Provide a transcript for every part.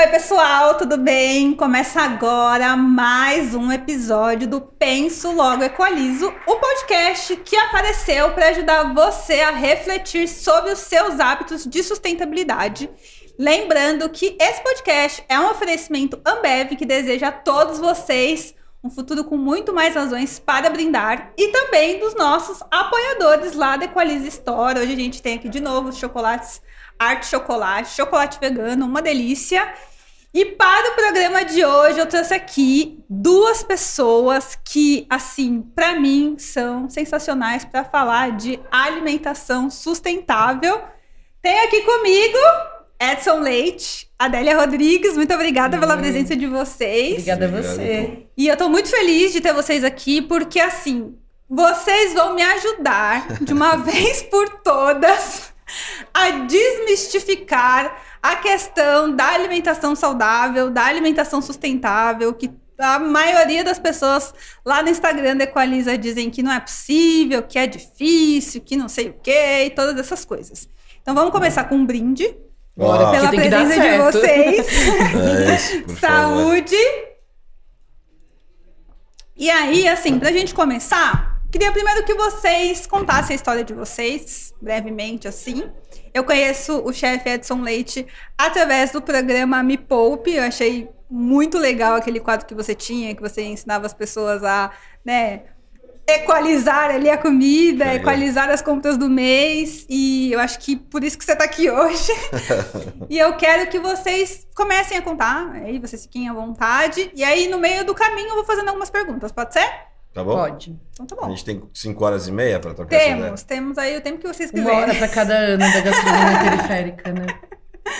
Oi, pessoal, tudo bem? Começa agora mais um episódio do Penso Logo Equalizo, o podcast que apareceu para ajudar você a refletir sobre os seus hábitos de sustentabilidade. Lembrando que esse podcast é um oferecimento Ambev que deseja a todos vocês um futuro com muito mais razões para brindar e também dos nossos apoiadores lá da Equalize Store. Hoje a gente tem aqui de novo os chocolates Arte Chocolate, chocolate vegano, uma delícia. E para o programa de hoje eu trouxe aqui duas pessoas que, assim, para mim são sensacionais para falar de alimentação sustentável. Tem aqui comigo Edson Leite, Adélia Rodrigues, muito obrigada pela presença de vocês. Obrigada a você. E eu tô muito feliz de ter vocês aqui, porque assim, vocês vão me ajudar de uma vez por todas a desmistificar a questão da alimentação saudável, da alimentação sustentável, que a maioria das pessoas lá no Instagram da Equaliza dizem que não é possível, que é difícil, que não sei o quê, e todas essas coisas. Então vamos começar com um brinde. Bora, pela presença de vocês. É isso, Saúde. E aí, assim, pra gente começar, queria primeiro que vocês contassem a história de vocês, brevemente, assim. Eu conheço o chefe Edson Leite através do programa Me Poupe. Eu achei muito legal aquele quadro que você tinha, que você ensinava as pessoas a, né, equalizar ali a comida, Legal. equalizar as contas do mês. E eu acho que por isso que você está aqui hoje. e eu quero que vocês comecem a contar, aí vocês fiquem à vontade. E aí, no meio do caminho, eu vou fazendo algumas perguntas, pode ser? Tá bom? Pode. Então tá A bom. gente tem 5 horas e meia pra trocar essa ideia. Temos, temos aí o tempo que vocês Uma hora quiserem. pra cada ano da gastronomia periférica, né?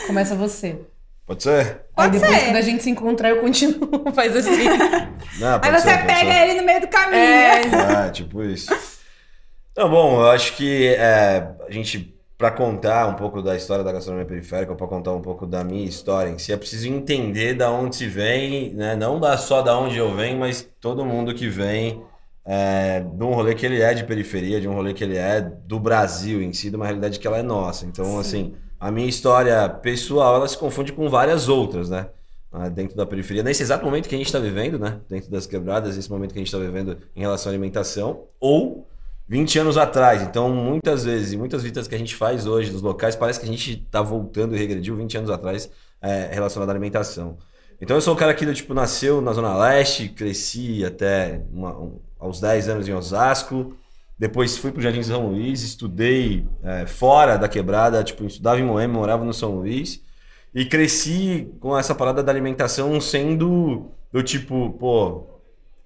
Começa você. Pode ser? Pode Aí depois, ser. quando a gente se encontrar, eu continuo. Faz assim. Não, Aí você ser, pode pega ser. ele no meio do caminho. É. Ah, tipo isso. Então, bom, eu acho que é, a gente, pra contar um pouco da história da gastronomia periférica, ou pra contar um pouco da minha história em si, é preciso entender da onde se vem, né? Não da, só da onde eu venho, mas todo mundo que vem é, de um rolê que ele é de periferia, de um rolê que ele é do Brasil em si, de uma realidade que ela é nossa. Então, assim, a minha história pessoal, ela se confunde com várias outras, né? Ah, Dentro da periferia, nesse exato momento que a gente está vivendo, né? Dentro das quebradas, esse momento que a gente está vivendo em relação à alimentação, ou 20 anos atrás. Então, muitas vezes, muitas visitas que a gente faz hoje dos locais, parece que a gente está voltando e regrediu 20 anos atrás é, relacionado à alimentação. Então, eu sou o cara que, tipo, nasceu na Zona Leste, cresci até uma- um- aos 10 anos em Osasco, depois fui pro Jardim São Luís, estudei é, fora da quebrada, tipo, estudava em Moema, morava no São Luís, e cresci com essa parada da alimentação sendo do tipo, pô,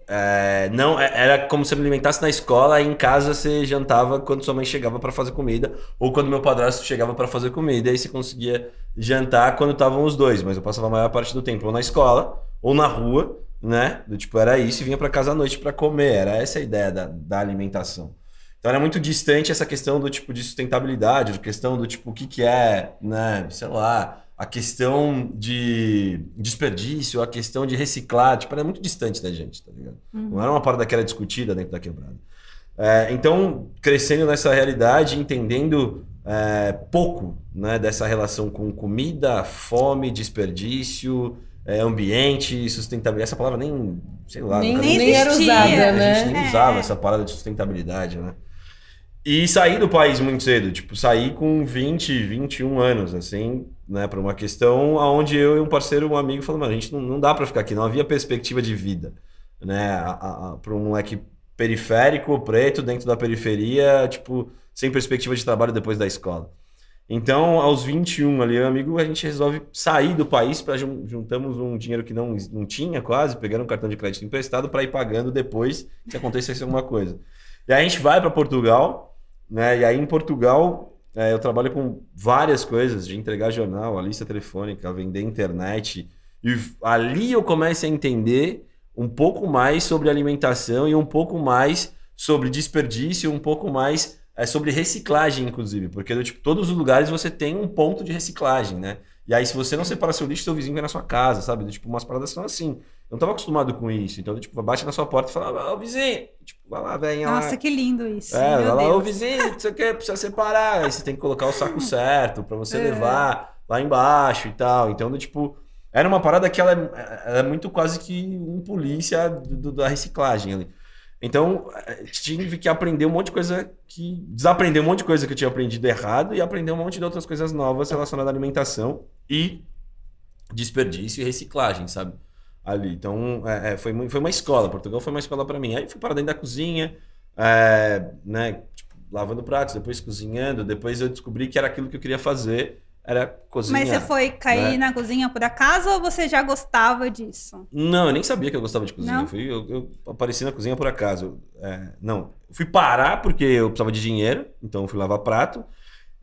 é, não, é- era como se alimentasse na escola e em casa você jantava quando sua mãe chegava para fazer comida ou quando meu padrasto chegava para fazer comida, aí você conseguia jantar quando estavam os dois, mas eu passava a maior parte do tempo ou na escola ou na rua, né? Do tipo, era isso e vinha para casa à noite para comer, era essa a ideia da, da alimentação. Então era muito distante essa questão do tipo de sustentabilidade, a questão do tipo o que que é, né, sei lá, a questão de desperdício, a questão de reciclar, tipo, era muito distante da gente, tá ligado? Não era uma parada que era discutida dentro da quebrada. É, então, crescendo nessa realidade, entendendo é, pouco né, dessa relação com comida, fome, desperdício, é, ambiente, sustentabilidade. Essa palavra nem, sei lá, nem, nem nem era usada, a né? gente nem É. usava essa parada de sustentabilidade, né? E saí do país muito cedo, tipo, saí com 20, 21 anos, assim, né, para uma questão onde eu e um parceiro, um amigo, falamos, a gente não, não dá para ficar aqui, não havia perspectiva de vida, né, para um moleque periférico, preto, dentro da periferia, tipo, sem perspectiva de trabalho depois da escola. Então, aos 21 ali, amigo, a gente resolve sair do país, para juntamos um dinheiro que não, não tinha quase, pegando um cartão de crédito emprestado para ir pagando depois se acontecesse alguma coisa. E aí a gente vai para Portugal, né? E aí em Portugal é, eu trabalho com várias coisas, de entregar jornal, a lista telefônica, vender internet. E ali eu começo a entender um pouco mais sobre alimentação e um pouco mais sobre desperdício, um pouco mais é, sobre reciclagem, inclusive. Porque tipo, todos os lugares você tem um ponto de reciclagem, né? E aí, se você não separa seu lixo, seu vizinho vem na sua casa, sabe? Tipo, umas paradas são assim. Não tava acostumado com isso. Então, tipo, bate na sua porta e fala, ô vizinho, tipo, vai lá, velho. Nossa, que lindo isso. É, Meu vai lá, ô Deus. vizinho, você quer, precisa separar. Aí você tem que colocar o saco certo pra você É. levar lá embaixo e tal. Então, tipo, Era uma parada que ela é, ela é muito quase que um polícia do- do- da reciclagem ali. Então, eh, tive que aprender um monte de coisa que. Desaprender um monte de coisa que eu tinha aprendido errado e aprender um monte de outras coisas novas relacionadas à alimentação e desperdício e reciclagem, sabe? Ali. Então, é, é, foi, foi uma escola. Portugal foi uma escola para mim. Aí fui para dentro da cozinha, é, né? tipo, lavando pratos, depois cozinhando. Depois eu descobri que era aquilo que eu queria fazer. Era cozinhar. Mas você foi cair né? na cozinha por acaso ou você já gostava disso? Não, eu nem sabia que eu gostava de cozinha. Eu, fui, eu, eu apareci na cozinha por acaso. É, não, fui parar porque eu precisava de dinheiro, então fui lavar prato.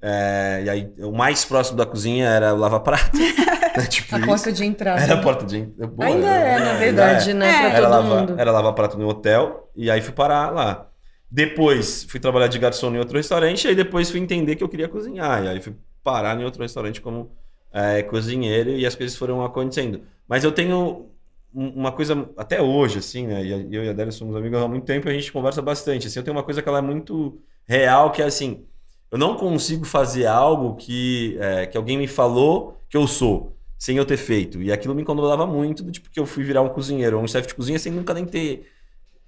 É, e aí, o mais próximo da cozinha era o lava-prato. né, tipo A isso. porta de entrada. Era a porta de. Boa, Ainda é, na ainda verdade, é. né? É. Pra Era todo lavar, mundo. era lavar prato no hotel, e aí fui parar lá. Depois fui trabalhar de garçom em outro restaurante, e aí depois fui entender que eu queria cozinhar. E aí fui parar em outro restaurante como é, cozinheiro, e as coisas foram acontecendo. Mas eu tenho um- uma coisa, até hoje, assim, né? Eu e a Adélia somos amigos há muito tempo e a gente conversa bastante. Assim, eu tenho uma coisa que ela é muito real, que é assim: eu não consigo fazer algo que, é, que alguém me falou que eu sou, sem eu ter feito. E aquilo me incomodava muito, do tipo que eu fui virar um cozinheiro ou um chefe de cozinha sem nunca nem ter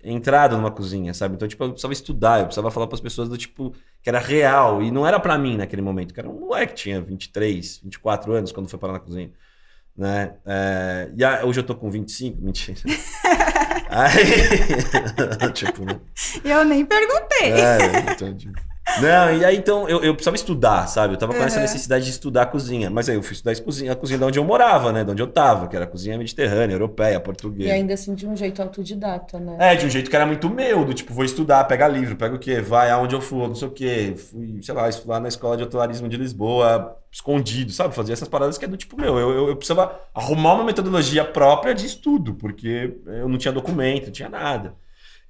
entrado numa cozinha, sabe? Então, tipo, eu precisava estudar, eu precisava falar para as pessoas do tipo que era real e não era para mim naquele momento, que era um moleque que tinha 23, 24 anos quando foi parar na cozinha, né? É, e aí, hoje eu tô com 25, mentira. Aí, tipo, né? Eu nem perguntei. É, então, tipo, Não, e aí então eu, eu precisava estudar, sabe? Eu tava com essa Uhum. necessidade de estudar a cozinha. Mas aí eu fui estudar a cozinha, a cozinha de onde eu morava, né? De onde eu tava, que era a cozinha mediterrânea, europeia, E portuguesa. ainda assim de um jeito autodidata, né? É, de um jeito que era muito meu, do tipo, vou estudar, pega livro, pega o quê? Vai aonde eu for, não sei o quê. Fui, sei lá, estudar na escola de hotelarismo de Lisboa, escondido, sabe? Fazer essas paradas que é do tipo, meu, eu, eu, eu precisava arrumar uma metodologia própria de estudo, porque eu não tinha documento, não tinha nada.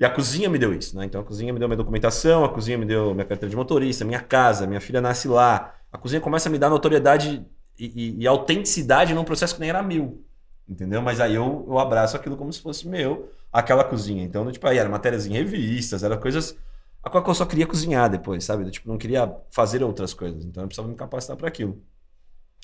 E a cozinha me deu isso, né? Então a cozinha me deu minha documentação, a cozinha me deu minha carteira de motorista, minha casa, minha filha nasce lá. A cozinha começa a me dar notoriedade e, e- e autenticidade num processo que nem era meu. Entendeu? Mas aí eu, eu abraço aquilo como se fosse meu, aquela cozinha. Então, tipo, aí era matérias em revistas, era coisas a qual eu só queria cozinhar depois, sabe? Eu, tipo, não queria fazer outras coisas. Então eu precisava me capacitar para aquilo.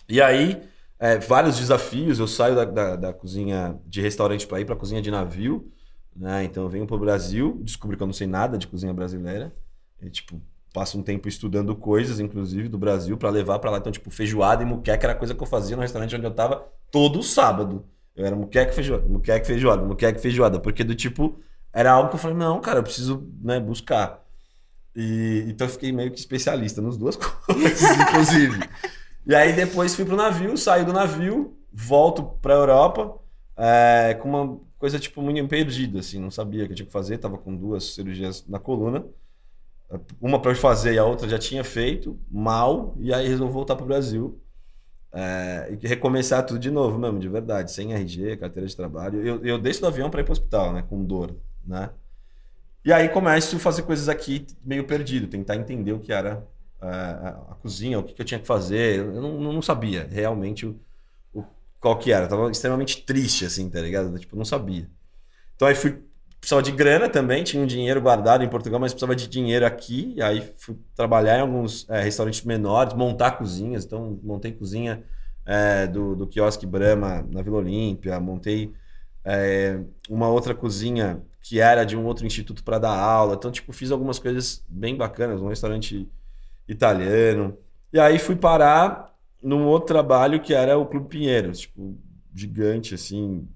E aí, é, vários desafios. Eu saio da, da, da cozinha de restaurante para ir para cozinha de navio. Né? Então eu venho pro Brasil, descobri que eu não sei nada de cozinha brasileira. E, tipo, passo um tempo estudando coisas, inclusive, do Brasil, para levar para lá. Então, tipo, feijoada e muqueca era coisa que eu fazia no restaurante onde eu tava todo sábado. Eu era muqueca feijoada, muqueca feijoada, muqueca feijoada. Porque do tipo, era algo que eu falei, não, cara, eu preciso né, buscar. E, então eu fiquei meio que especialista nas duas coisas, inclusive. E aí depois fui pro navio, saí do navio, volto pra Europa, é, com uma coisa tipo muito perdida, assim, não sabia o que eu tinha que fazer, tava com duas cirurgias na coluna, uma eu fazer e a outra já tinha feito, mal, e aí resolvi voltar pro Brasil. é, e recomeçar tudo de novo mesmo, de verdade, sem RG, carteira de trabalho. Eu, eu desço do avião para ir pro hospital, né, com dor, né? E aí começo a fazer coisas aqui meio perdido, tentar entender o que era é, a, a cozinha, o que, que eu tinha que fazer. Eu não, não sabia realmente o- qual que era. Eu tava extremamente triste, assim, tá ligado? Tipo, não sabia. Então aí fui. Precisava de grana também, tinha um dinheiro guardado em Portugal, mas precisava de dinheiro aqui. E aí fui trabalhar em alguns é, restaurantes menores, montar cozinhas. Então, montei cozinha é, do, do quiosque Brahma na Vila Olímpia, montei é, uma outra cozinha que era de um outro instituto para dar aula. Então, tipo, fiz algumas coisas bem bacanas, um restaurante italiano. E aí fui parar num outro trabalho que era o Clube Pinheiros, tipo, gigante, assim,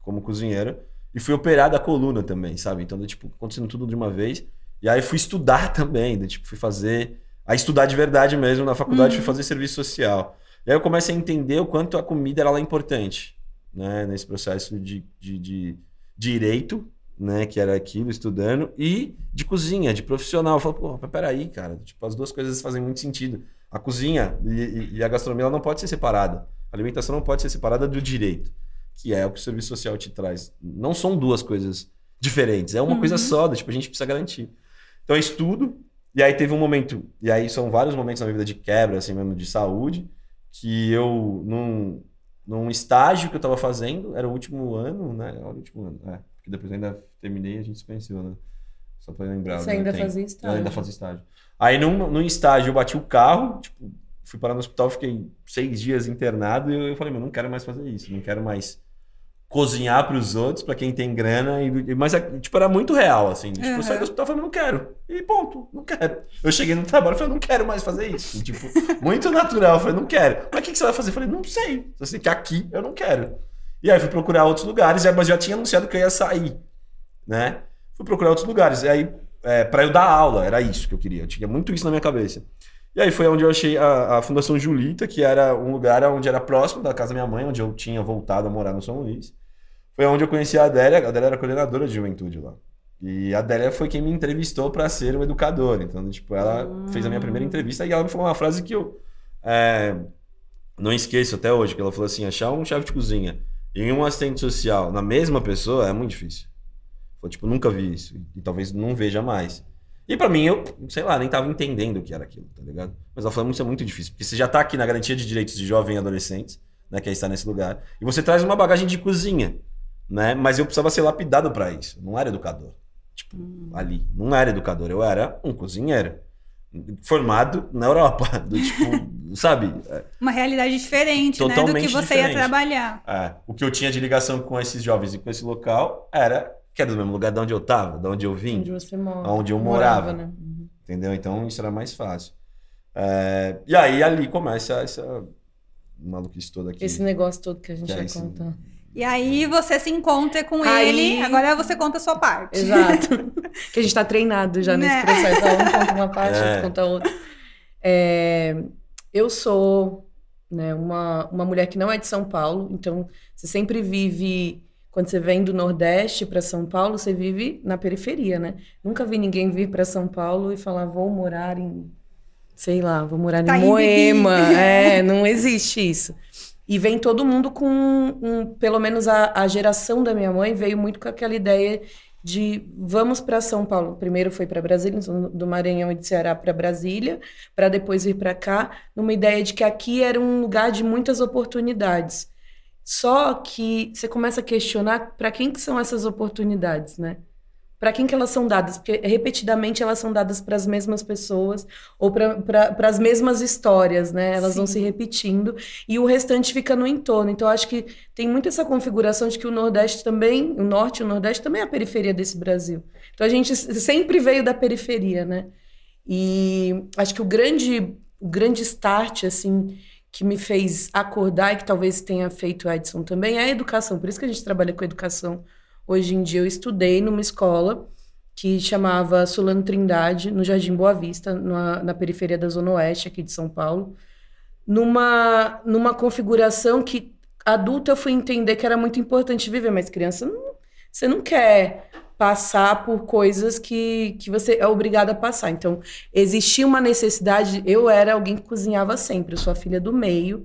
como cozinheiro. E fui operar da coluna também, sabe? Então, tipo, acontecendo tudo de uma vez. E aí fui estudar também, né? tipo, fui fazer. A estudar de verdade mesmo na faculdade, fui fazer serviço social. E aí eu comecei a entender o quanto a comida era lá importante, né? Nesse processo de, de, de direito, né? Que era aquilo, estudando, e de cozinha, de profissional. Eu falo, pô, peraí, cara. Tipo, as duas coisas fazem muito sentido. A cozinha e, e- a gastronomia não pode ser separada. A alimentação não pode ser separada do direito, que é o que o serviço social te traz. Não são duas coisas diferentes, é uma Uhum. coisa só, tipo, a gente precisa garantir. Então eu estudo, e aí teve um momento, e aí são vários momentos na minha vida de quebra, assim mesmo, de saúde, que eu, num, num estágio que eu tava fazendo, era o último ano, né? Era o último ano, é. Porque depois eu ainda terminei e a gente se conheceu, né? Só pra lembrar. Você ainda fazia Eu estágio. ainda fazia estágio. Aí num, num estágio eu bati o carro, tipo, fui parar no hospital, fiquei seis dias internado e eu falei, meu, não quero mais fazer isso, não quero mais cozinhar para os outros, para quem tem grana. E, mas, tipo, era muito real, assim. Tipo, eu saí do hospital e falei, não quero. E ponto, não quero. Eu cheguei no trabalho e falei, não quero mais fazer isso. Tipo, muito natural. Eu falei, não quero. Mas o que, que você vai fazer? Eu falei, não sei. Só sei que aqui eu não quero. E aí fui procurar outros lugares, mas já tinha anunciado que eu ia sair, né? Fui procurar outros lugares. E aí, é, para eu dar aula, era isso que eu queria. Eu tinha muito isso na minha cabeça. E aí foi onde eu achei a, a, Fundação Julita, que era um lugar onde era próximo da casa da minha mãe, onde eu tinha voltado a morar no São Luís. Foi onde eu conheci a Adélia. A Adélia era coordenadora de juventude lá. E a Adélia foi quem me entrevistou para ser um educador. Então, tipo, ela hum. fez a minha primeira entrevista e ela me falou uma frase que eu é, não esqueço até hoje, que ela falou assim, achar um chefe de cozinha e um assistente social na mesma pessoa é muito difícil. Tipo, nunca vi isso. E talvez não veja mais. E para mim, eu, sei lá, nem tava entendendo o que era aquilo, tá ligado? Mas ela falou, isso é muito difícil. Porque você já tá aqui na garantia de direitos de jovem e adolescentes, né? Que é estar nesse lugar. E você traz uma bagagem de cozinha, né? Mas eu precisava ser lapidado para isso. Não era educador. Tipo, hum. ali. Não era educador. Eu era um cozinheiro. Formado na Europa. Do tipo, sabe? Uma realidade diferente, né? Do que você diferente. ia trabalhar. É. O que eu tinha de ligação com esses jovens e com esse local era que era do mesmo lugar de onde eu tava, de onde eu vim. Onde você mora. Onde eu morava. morava né? Uhum. Entendeu? Então isso era mais fácil. É, e aí ali começa essa maluquice toda aqui. Esse negócio todo que a gente vai é contar. E aí você se encontra com aí... ele, agora você conta a sua parte. Exato. que a gente tá treinado já nesse né? processo. Um conta uma parte, é. outro conta outra. É, eu sou né, uma, uma mulher que não é de São Paulo, então você sempre vive quando você vem do Nordeste para São Paulo, você vive na periferia, né? Nunca vi ninguém vir para São Paulo e falar, vou morar em, sei lá, vou morar tá em Moema. é, não existe isso. E vem todo mundo com, um, pelo menos a, a geração da minha mãe veio muito com aquela ideia de vamos para São Paulo. Primeiro foi para Brasília, do Maranhão e de Ceará para Brasília, para depois vir para cá, numa ideia de que aqui era um lugar de muitas oportunidades. Só que você começa a questionar para quem que são essas oportunidades, né? Para quem que elas são dadas? Porque repetidamente elas são dadas para as mesmas pessoas ou para as mesmas histórias, né? Elas Sim. vão se repetindo e o restante fica no entorno. Então acho que tem muito essa configuração de que o Nordeste também, o Norte e o Nordeste também é a periferia desse Brasil. Então a gente sempre veio da periferia, né? E acho que o grande, o grande start, assim, que me fez acordar e que talvez tenha feito Edson também é a educação. Por isso que a gente trabalha com educação hoje em dia. Eu estudei numa escola que chamava Solano Trindade, no Jardim Boa Vista, na, na periferia da Zona Oeste aqui de São Paulo, numa, numa configuração que adulta eu fui entender que era muito importante viver, mas criança não, você não quer passar por coisas que, que você é obrigada a passar. Então, existia uma necessidade. Eu era alguém que cozinhava sempre. Eu sou a filha do meio,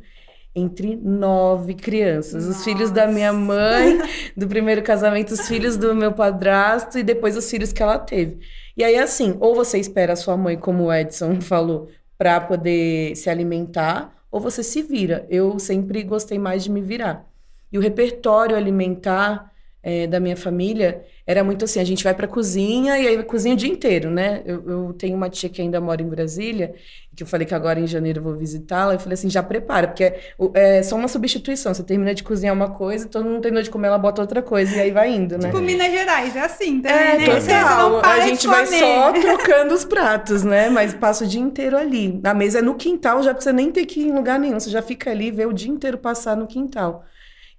entre nove crianças. Nossa. Os filhos da minha mãe, do primeiro casamento, os filhos do meu padrasto e depois os filhos que ela teve. E aí, assim, ou você espera a sua mãe, como o Edson falou, para poder se alimentar, ou você se vira. Eu sempre gostei mais de me virar. E o repertório alimentar é, da minha família era muito assim: a gente vai para cozinha e aí cozinha o dia inteiro, né? Eu, eu, tenho uma tia que ainda mora em Brasília, que eu falei que agora em janeiro eu vou visitá-la. Eu falei assim: já prepara, porque é, é, só uma substituição. Você termina de cozinhar uma coisa, todo mundo terminou de comer, ela bota outra coisa e aí vai indo, né? Tipo Minas Gerais, é assim também, é, né? Total. a gente vai só trocando os pratos, né? Mas passa o dia inteiro ali. A mesa é no quintal, já precisa nem ter que ir em lugar nenhum. Você já fica ali, vê o dia inteiro passar no quintal.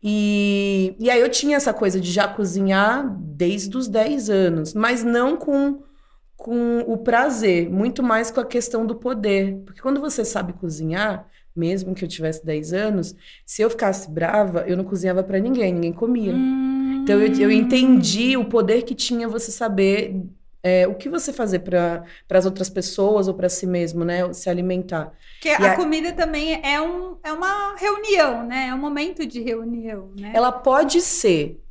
E, e aí eu tinha essa coisa de já cozinhar desde os 10 anos, mas não com, com o prazer, muito mais com a questão do poder. Porque quando você sabe cozinhar, mesmo que eu tivesse 10 anos, se eu ficasse brava, eu não cozinhava para ninguém, ninguém comia. Hum. Então eu, eu entendi o poder que tinha você saber é, o que você fazer para as outras pessoas ou para si mesmo, né? Se alimentar. Que a, a, comida também é, um, é uma reunião, né? É um momento de reunião, né? Ela pode ser,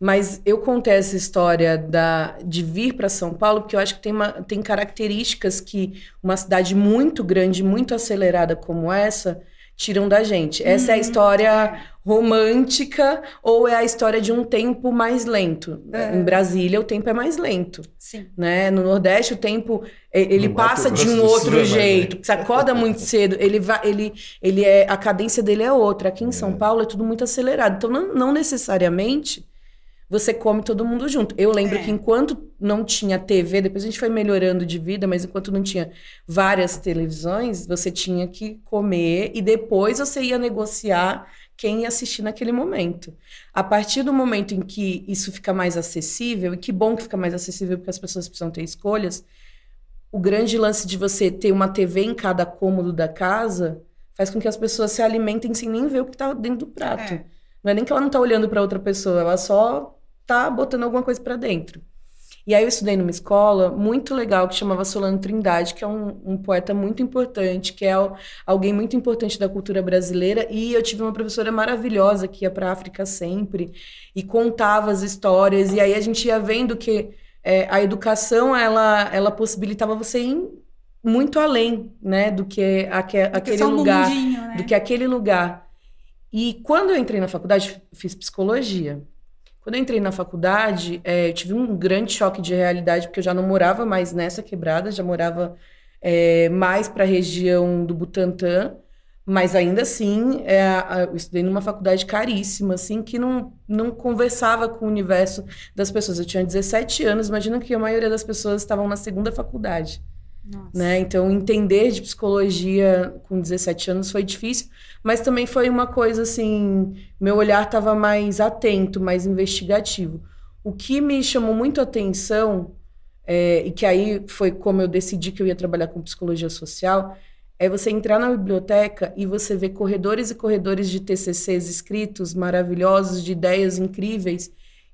mas eu contei essa história da, de vir para São Paulo porque eu acho que tem, uma, tem características que uma cidade muito grande, muito acelerada como essa, tiram da gente. Essa é a uhum. história romântica ou é a história de um tempo mais lento. É. Em Brasília, o tempo é mais lento. Sim. Né? No Nordeste, o tempo ele passa de um outro jeito. Você acorda muito cedo, ele vai, ele, ele é a cadência dele é outra. Aqui em São é. Paulo é tudo muito acelerado. Então, não, não necessariamente você come todo mundo junto. Eu lembro é. que enquanto não tinha TV, depois a gente foi melhorando de vida, mas enquanto não tinha várias televisões, você tinha que comer e depois você ia negociar quem ia assistir naquele momento. A partir do momento em que isso fica mais acessível, e que bom que fica mais acessível porque as pessoas precisam ter escolhas, o grande lance de você ter uma TV em cada cômodo da casa faz com que as pessoas se alimentem sem nem ver o que está dentro do prato. É. Não é nem que ela não está olhando para outra pessoa, ela só tá botando alguma coisa para dentro. E aí eu estudei numa escola muito legal que chamava Solano Trindade, que é um, um poeta muito importante, que é alguém muito importante da cultura brasileira. E eu tive uma professora maravilhosa que ia para a África sempre e contava as histórias. E aí a gente ia vendo que é, a educação ela, ela possibilitava você ir muito além, né, do que aque, aquele lugar, um né? do que aquele lugar. E quando eu entrei na faculdade, fiz psicologia. Quando eu entrei na faculdade, é, eu tive um grande choque de realidade, porque eu já não morava mais nessa quebrada, já morava é, mais para a região do Butantã, mas ainda assim, é, eu estudei numa faculdade caríssima, assim, que não, não conversava com o universo das pessoas. Eu tinha 17 anos, imagina que a maioria das pessoas estavam na segunda faculdade. Né? Então, entender de psicologia com 17 anos foi difícil, mas também foi uma coisa assim, meu olhar estava mais atento, mais investigativo. O que me chamou muito a atenção, é, e que aí foi como eu decidi que eu ia trabalhar com psicologia social, é você entrar na biblioteca e você ver corredores e corredores de TCCs escritos maravilhosos, de ideias incríveis,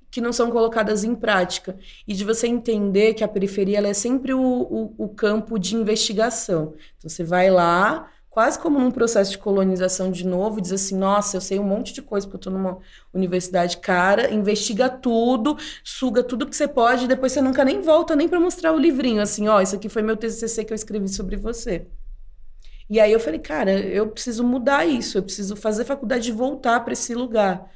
que não são colocadas em prática. E de você entender que a periferia é sempre o, o, o, campo de investigação. Então, você vai lá, quase como num processo de colonização de novo, e diz assim: nossa, eu sei um monte de coisa, porque eu estou numa universidade cara, investiga tudo, suga tudo que você pode, e depois você nunca nem volta nem para mostrar o livrinho, assim: ó, oh, isso aqui foi meu TCC que eu escrevi sobre você. E aí eu falei, cara, eu preciso mudar isso, eu preciso fazer faculdade e voltar para esse lugar.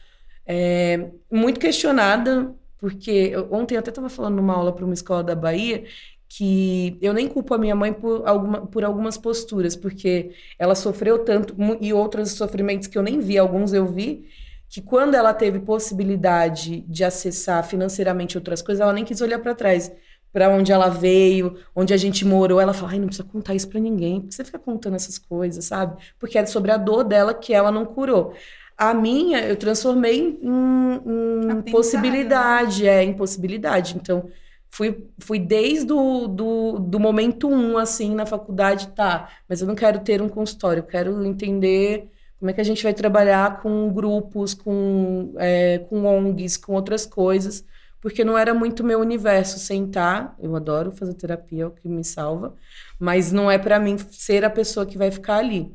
É, muito questionada, porque ontem eu até estava falando numa aula para uma escola da Bahia que eu nem culpo a minha mãe por, alguma, por algumas posturas, porque ela sofreu tanto e outros sofrimentos que eu nem vi, alguns eu vi, que quando ela teve possibilidade de acessar financeiramente outras coisas, ela nem quis olhar para trás, para onde ela veio, onde a gente morou. Ela fala: "Ai, não precisa contar isso para ninguém, porque você fica contando essas coisas, sabe? Porque é sobre a dor dela que ela não curou. A minha eu transformei em, em possibilidade, né? é, em possibilidade. Então, fui, fui desde o do, do momento um, assim, na faculdade, tá, mas eu não quero ter um consultório, eu quero entender como é que a gente vai trabalhar com grupos, com, é, com ONGs, com outras coisas, porque não era muito meu universo sentar. Eu adoro fazer terapia, é o que me salva, mas não é para mim ser a pessoa que vai ficar ali.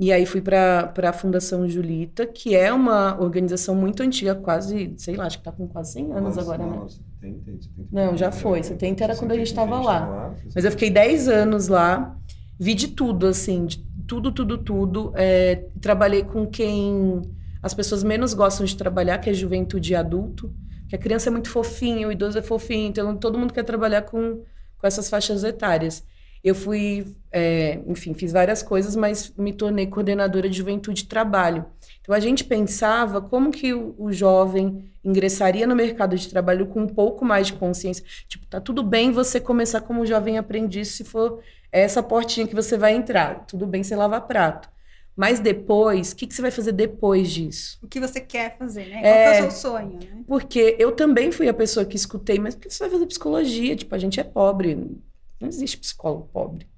E aí fui para a Fundação Julita, que é uma organização muito antiga, quase, sei lá, acho que está com quase 100 anos Nossa, agora, não, né? 70, 70, não, já foi. 70 era quando a gente estava lá. Mas eu fiquei 10 anos lá, vi de tudo, assim, de tudo, tudo, tudo. É, trabalhei com quem as pessoas menos gostam de trabalhar, que é juventude e adulto. Que a criança é muito fofinha, o idoso é fofinho, então todo mundo quer trabalhar com, com essas faixas etárias. Eu fui, é, enfim, fiz várias coisas, mas me tornei coordenadora de juventude e trabalho. Então a gente pensava como que o, o, jovem ingressaria no mercado de trabalho com um pouco mais de consciência. Tipo, tá tudo bem você começar como jovem aprendiz se for essa portinha que você vai entrar. Tudo bem você lavar prato. Mas depois, o que, que você vai fazer depois disso? O que você quer fazer, né? Qual é, é o seu sonho, né? Porque eu também fui a pessoa que escutei, mas por que você vai fazer psicologia? Tipo, a gente é pobre não existe psicólogo pobre.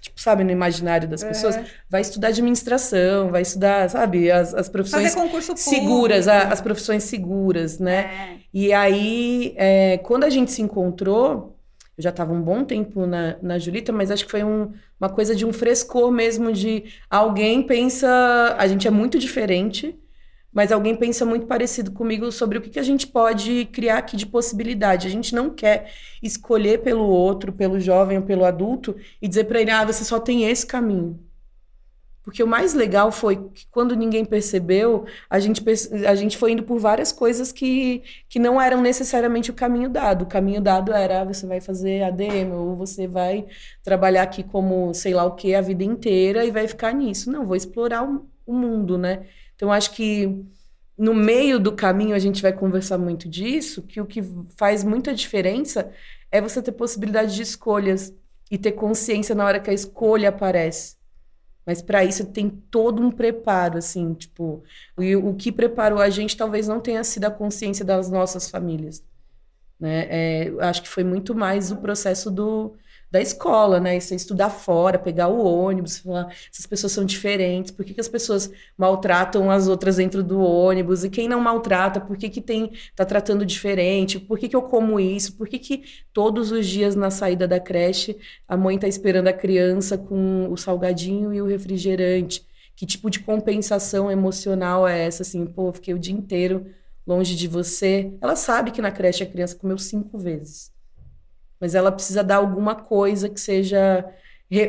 Tipo, sabe, no imaginário das pessoas. É. Vai estudar administração, vai estudar, sabe, as, as profissões seguras, a, as profissões seguras, né? É. E aí, é, quando a gente se encontrou, eu já estava um bom tempo na, na Julita, mas acho que foi um, uma coisa de um frescor mesmo, de alguém pensa, a gente é muito diferente, mas alguém pensa muito parecido comigo sobre o que, que a gente pode criar aqui de possibilidade. A gente não quer escolher pelo outro, pelo jovem ou pelo adulto, e dizer para ele: ah, você só tem esse caminho. Porque o mais legal foi que quando ninguém percebeu, a gente, a gente foi indo por várias coisas que, que não eram necessariamente o caminho dado. O caminho dado era ah, você vai fazer ADM, ou você vai trabalhar aqui como sei lá o que a vida inteira e vai ficar nisso. Não, vou explorar o, o mundo, né? Então acho que no meio do caminho a gente vai conversar muito disso, que o que faz muita diferença é você ter possibilidade de escolhas e ter consciência na hora que a escolha aparece. Mas para isso tem todo um preparo, assim, tipo, e o que preparou a gente talvez não tenha sido a consciência das nossas famílias, né? É, acho que foi muito mais o processo do da escola, né? E você estudar fora, pegar o ônibus, falar, essas pessoas são diferentes, por que, que as pessoas maltratam as outras dentro do ônibus? E quem não maltrata, por que, que tem, tá tratando diferente? Por que, que eu como isso? Por que, que todos os dias na saída da creche a mãe tá esperando a criança com o salgadinho e o refrigerante? Que tipo de compensação emocional é essa? Assim, pô, fiquei o dia inteiro longe de você. Ela sabe que na creche a criança comeu cinco vezes mas ela precisa dar alguma coisa que seja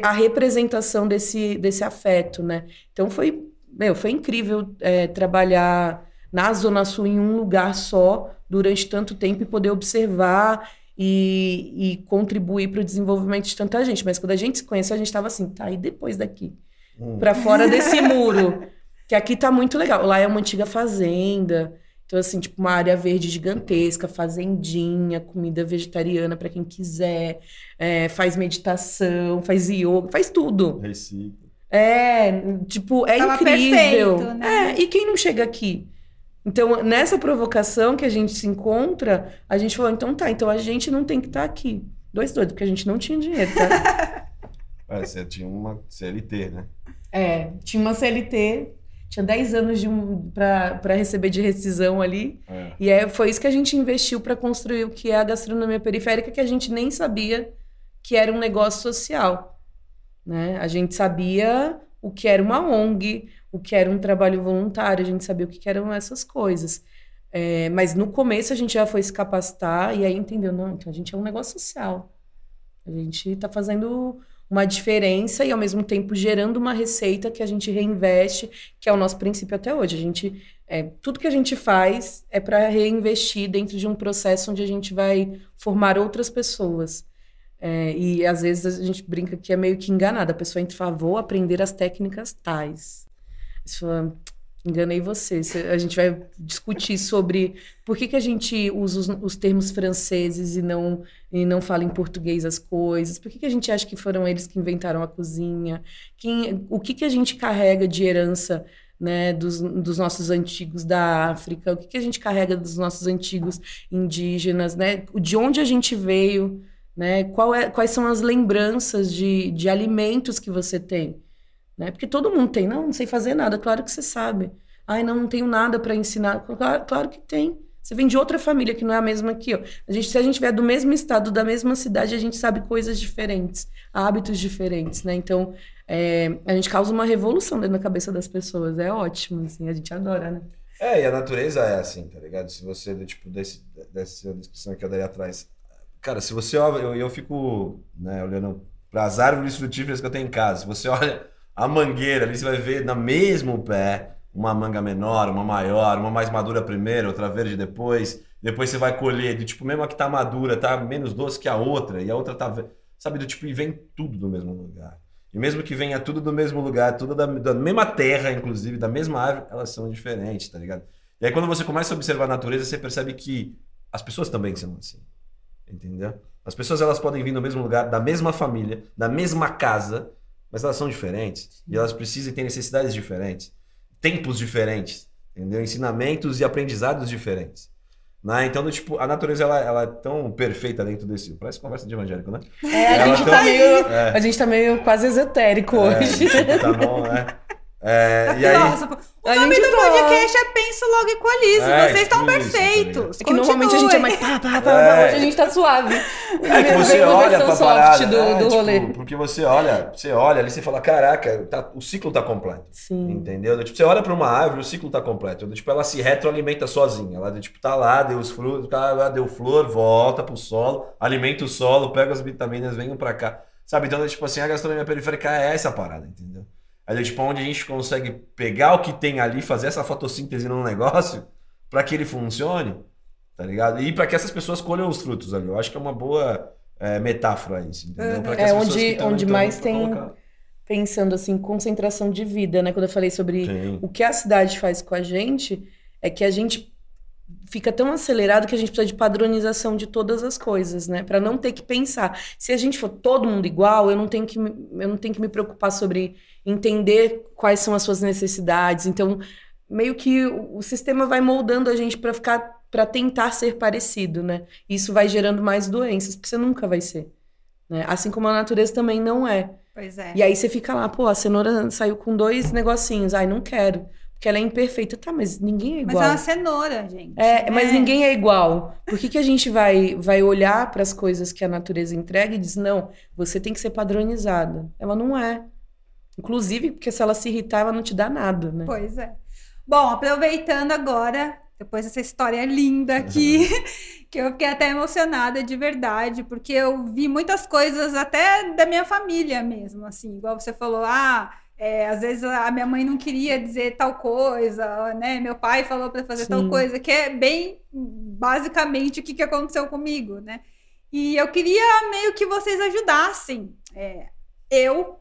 a representação desse, desse afeto, né? Então foi, meu, foi incrível é, trabalhar na Zona Sul em um lugar só durante tanto tempo e poder observar e, e contribuir para o desenvolvimento de tanta gente. Mas quando a gente se conheceu, a gente estava assim, tá, e depois daqui? Hum. Para fora desse muro. Que aqui tá muito legal. Lá é uma antiga fazenda. Então, assim, tipo, uma área verde gigantesca, fazendinha, comida vegetariana para quem quiser, é, faz meditação, faz yoga, faz tudo. Recicla. É, tipo, é Tava incrível. Perfeito, né? É, e quem não chega aqui? Então, nessa provocação que a gente se encontra, a gente falou, então tá, então a gente não tem que estar tá aqui. Dois doidos, porque a gente não tinha dinheiro, tá? é, você tinha uma CLT, né? É, tinha uma CLT tinha 10 anos de um, para receber de rescisão ali. É. E é, foi isso que a gente investiu para construir o que é a gastronomia periférica, que a gente nem sabia que era um negócio social. Né? A gente sabia o que era uma ONG, o que era um trabalho voluntário, a gente sabia o que eram essas coisas. É, mas no começo a gente já foi se capacitar e aí entendeu, não, então a gente é um negócio social. A gente está fazendo uma diferença e ao mesmo tempo gerando uma receita que a gente reinveste, que é o nosso princípio até hoje. A gente é, tudo que a gente faz é para reinvestir dentro de um processo onde a gente vai formar outras pessoas. É, e às vezes a gente brinca que é meio que enganada. A pessoa entra e fala, vou aprender as técnicas tais. Fala, Enganei você. A gente vai discutir sobre por que, que a gente usa os, os, termos franceses e não, e não fala em português as coisas. Por que, que a gente acha que foram eles que inventaram a cozinha? Quem, o que, que a gente carrega de herança né, dos, dos nossos antigos da África? O que, que a gente carrega dos nossos antigos indígenas? Né? De onde a gente veio? Né? Qual é, quais são as lembranças de, de alimentos que você tem? Né? Porque todo mundo tem, não, não sei fazer nada, claro que você sabe. Ai, não, não tenho nada para ensinar. Claro, claro, que tem. Você vem de outra família que não é a mesma que eu. A gente, se a gente vier do mesmo estado, da mesma cidade, a gente sabe coisas diferentes, hábitos diferentes, né? Então, é, a gente causa uma revolução dentro da cabeça das pessoas. É ótimo, assim, a gente adora, né? É, e a natureza é assim, tá ligado? Se você, tipo, desse, dessa descrição que eu dei atrás. Cara, se você olha, eu, eu fico né, olhando para as árvores frutíferas que eu tenho em casa. Se você olha a mangueira ali, você vai ver no mesmo pé uma manga menor, uma maior, uma mais madura primeiro, outra verde depois. Depois você vai colher, do tipo, mesmo a que tá madura, tá menos doce que a outra, e a outra tá. Sabe, do tipo, e vem tudo do mesmo lugar. E mesmo que venha tudo do mesmo lugar, tudo da, da mesma terra, inclusive, da mesma árvore, elas são diferentes, tá ligado? E aí quando você começa a observar a natureza, você percebe que as pessoas também são assim. Entendeu? As pessoas elas podem vir do mesmo lugar, da mesma família, da mesma casa, mas elas são diferentes e elas precisam ter necessidades diferentes, tempos diferentes, entendeu? Ensinamentos e aprendizados diferentes. Né? Então, tipo, a natureza ela, ela é tão perfeita dentro desse. Parece conversa de evangélico, né? É, a, gente, tão... tá meio, é. a gente tá meio quase esotérico é, hoje. Tipo, tá bom, né? É, e aí... Nossa, o a nome do tá... podcast é Penso Logo Equalize. É, Vocês estão perfeitos. Tá é que normalmente a gente é mais pá, pá, pá, é. hoje a gente tá suave. É que você olha pra parada, do, é, do tipo, rolê. porque você olha, você olha ali e fala, caraca, tá, o ciclo tá completo. Sim. Entendeu? Tipo, você olha pra uma árvore, o ciclo tá completo. Tipo, ela se retroalimenta sozinha. Ela tipo, tá lá, deu os frutos, tá deu flor, volta pro solo, alimenta o solo, pega as vitaminas, venham pra cá. Sabe? Então, tipo assim, a gastronomia periférica é essa parada, entendeu? É tipo onde a gente consegue pegar o que tem ali, fazer essa fotossíntese num negócio para que ele funcione, tá ligado? E para que essas pessoas colham os frutos ali. Eu acho que é uma boa é, metáfora isso, entendeu? Pra é onde, onde mais tem, colocar... pensando assim, concentração de vida, né? Quando eu falei sobre Sim. o que a cidade faz com a gente, é que a gente fica tão acelerado que a gente precisa de padronização de todas as coisas, né? Para não ter que pensar. Se a gente for todo mundo igual, eu não tenho que eu não tenho que me preocupar sobre entender quais são as suas necessidades. Então, meio que o, sistema vai moldando a gente para ficar para tentar ser parecido, né? Isso vai gerando mais doenças, porque você nunca vai ser, né? Assim como a natureza também não é. Pois é. E aí você fica lá, pô, a cenoura saiu com dois negocinhos, ai, não quero que ela é imperfeita. Tá, mas ninguém é igual. Mas é uma cenoura, gente. É, mas é. ninguém é igual. Por que, que a gente vai, vai olhar para as coisas que a natureza entrega e diz, não, você tem que ser padronizada? Ela não é. Inclusive, porque se ela se irritar, ela não te dá nada, né? Pois é. Bom, aproveitando agora, depois dessa história linda aqui, que eu fiquei até emocionada de verdade, porque eu vi muitas coisas até da minha família mesmo, assim, igual você falou, ah é, às vezes a minha mãe não queria dizer tal coisa, né? Meu pai falou para fazer Sim. tal coisa, que é bem basicamente o que, que aconteceu comigo, né? E eu queria meio que vocês ajudassem é, eu,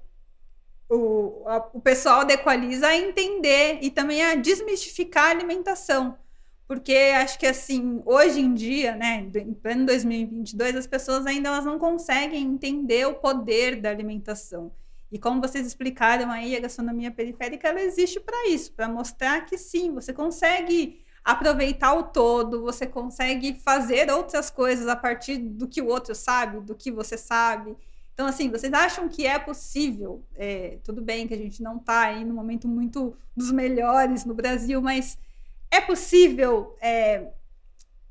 o, a, o pessoal da Equaliza a entender e também a desmistificar a alimentação. Porque acho que assim, hoje em dia, né, em pleno 2022, as pessoas ainda elas não conseguem entender o poder da alimentação. E como vocês explicaram aí, a gastronomia periférica ela existe para isso, para mostrar que sim, você consegue aproveitar o todo, você consegue fazer outras coisas a partir do que o outro sabe, do que você sabe. Então, assim, vocês acham que é possível? É, tudo bem que a gente não está aí no momento muito dos melhores no Brasil, mas é possível é,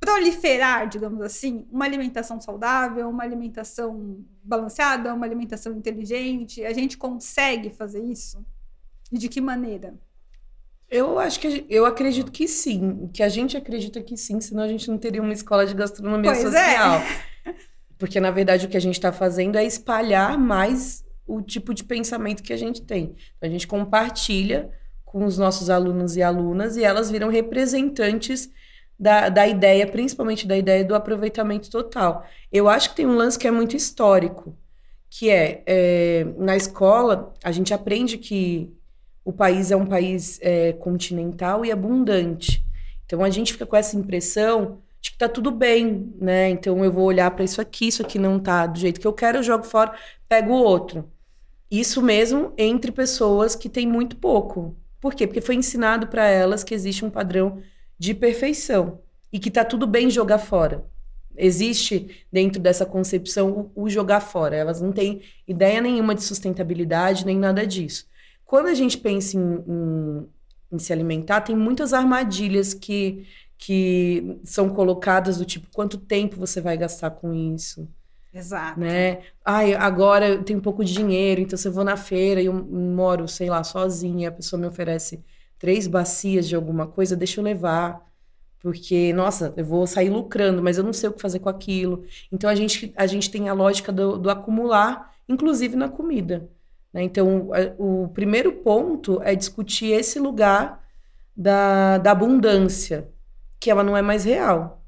proliferar, digamos assim, uma alimentação saudável, uma alimentação balanceada, uma alimentação inteligente? A gente consegue fazer isso? E de que maneira? Eu acho que eu acredito que sim, que a gente acredita que sim, senão a gente não teria uma escola de gastronomia pois é. social. É. Porque na verdade o que a gente está fazendo é espalhar mais o tipo de pensamento que a gente tem. Então, a gente compartilha com os nossos alunos e alunas e elas viram representantes da, da ideia, principalmente da ideia do aproveitamento total. Eu acho que tem um lance que é muito histórico, que é, é na escola a gente aprende que o país é um país é, continental e abundante. Então a gente fica com essa impressão de que tá tudo bem, né? Então eu vou olhar para isso aqui, isso aqui não tá do jeito que eu quero, eu jogo fora, pego o outro. Isso mesmo entre pessoas que têm muito pouco. Por quê? Porque foi ensinado para elas que existe um padrão de perfeição e que tá tudo bem jogar fora. Existe dentro dessa concepção o, jogar fora. Elas não têm ideia nenhuma de sustentabilidade nem nada disso. Quando a gente pensa em, em, em se alimentar, tem muitas armadilhas que, que são colocadas do tipo quanto tempo você vai gastar com isso. Exato. Né? Ai, agora eu tenho pouco de dinheiro, então se eu vou na feira e eu moro, sei lá, sozinha, a pessoa me oferece três bacias de alguma coisa, deixa eu levar. Porque, nossa, eu vou sair lucrando, mas eu não sei o que fazer com aquilo. Então, a gente, a gente tem a lógica do, do acumular, inclusive na comida. Né? Então, o primeiro ponto é discutir esse lugar da, da abundância, que ela não é mais real.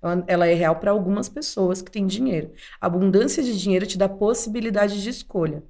Ela, ela é real para algumas pessoas que têm dinheiro. Abundância de dinheiro te dá possibilidade de escolha.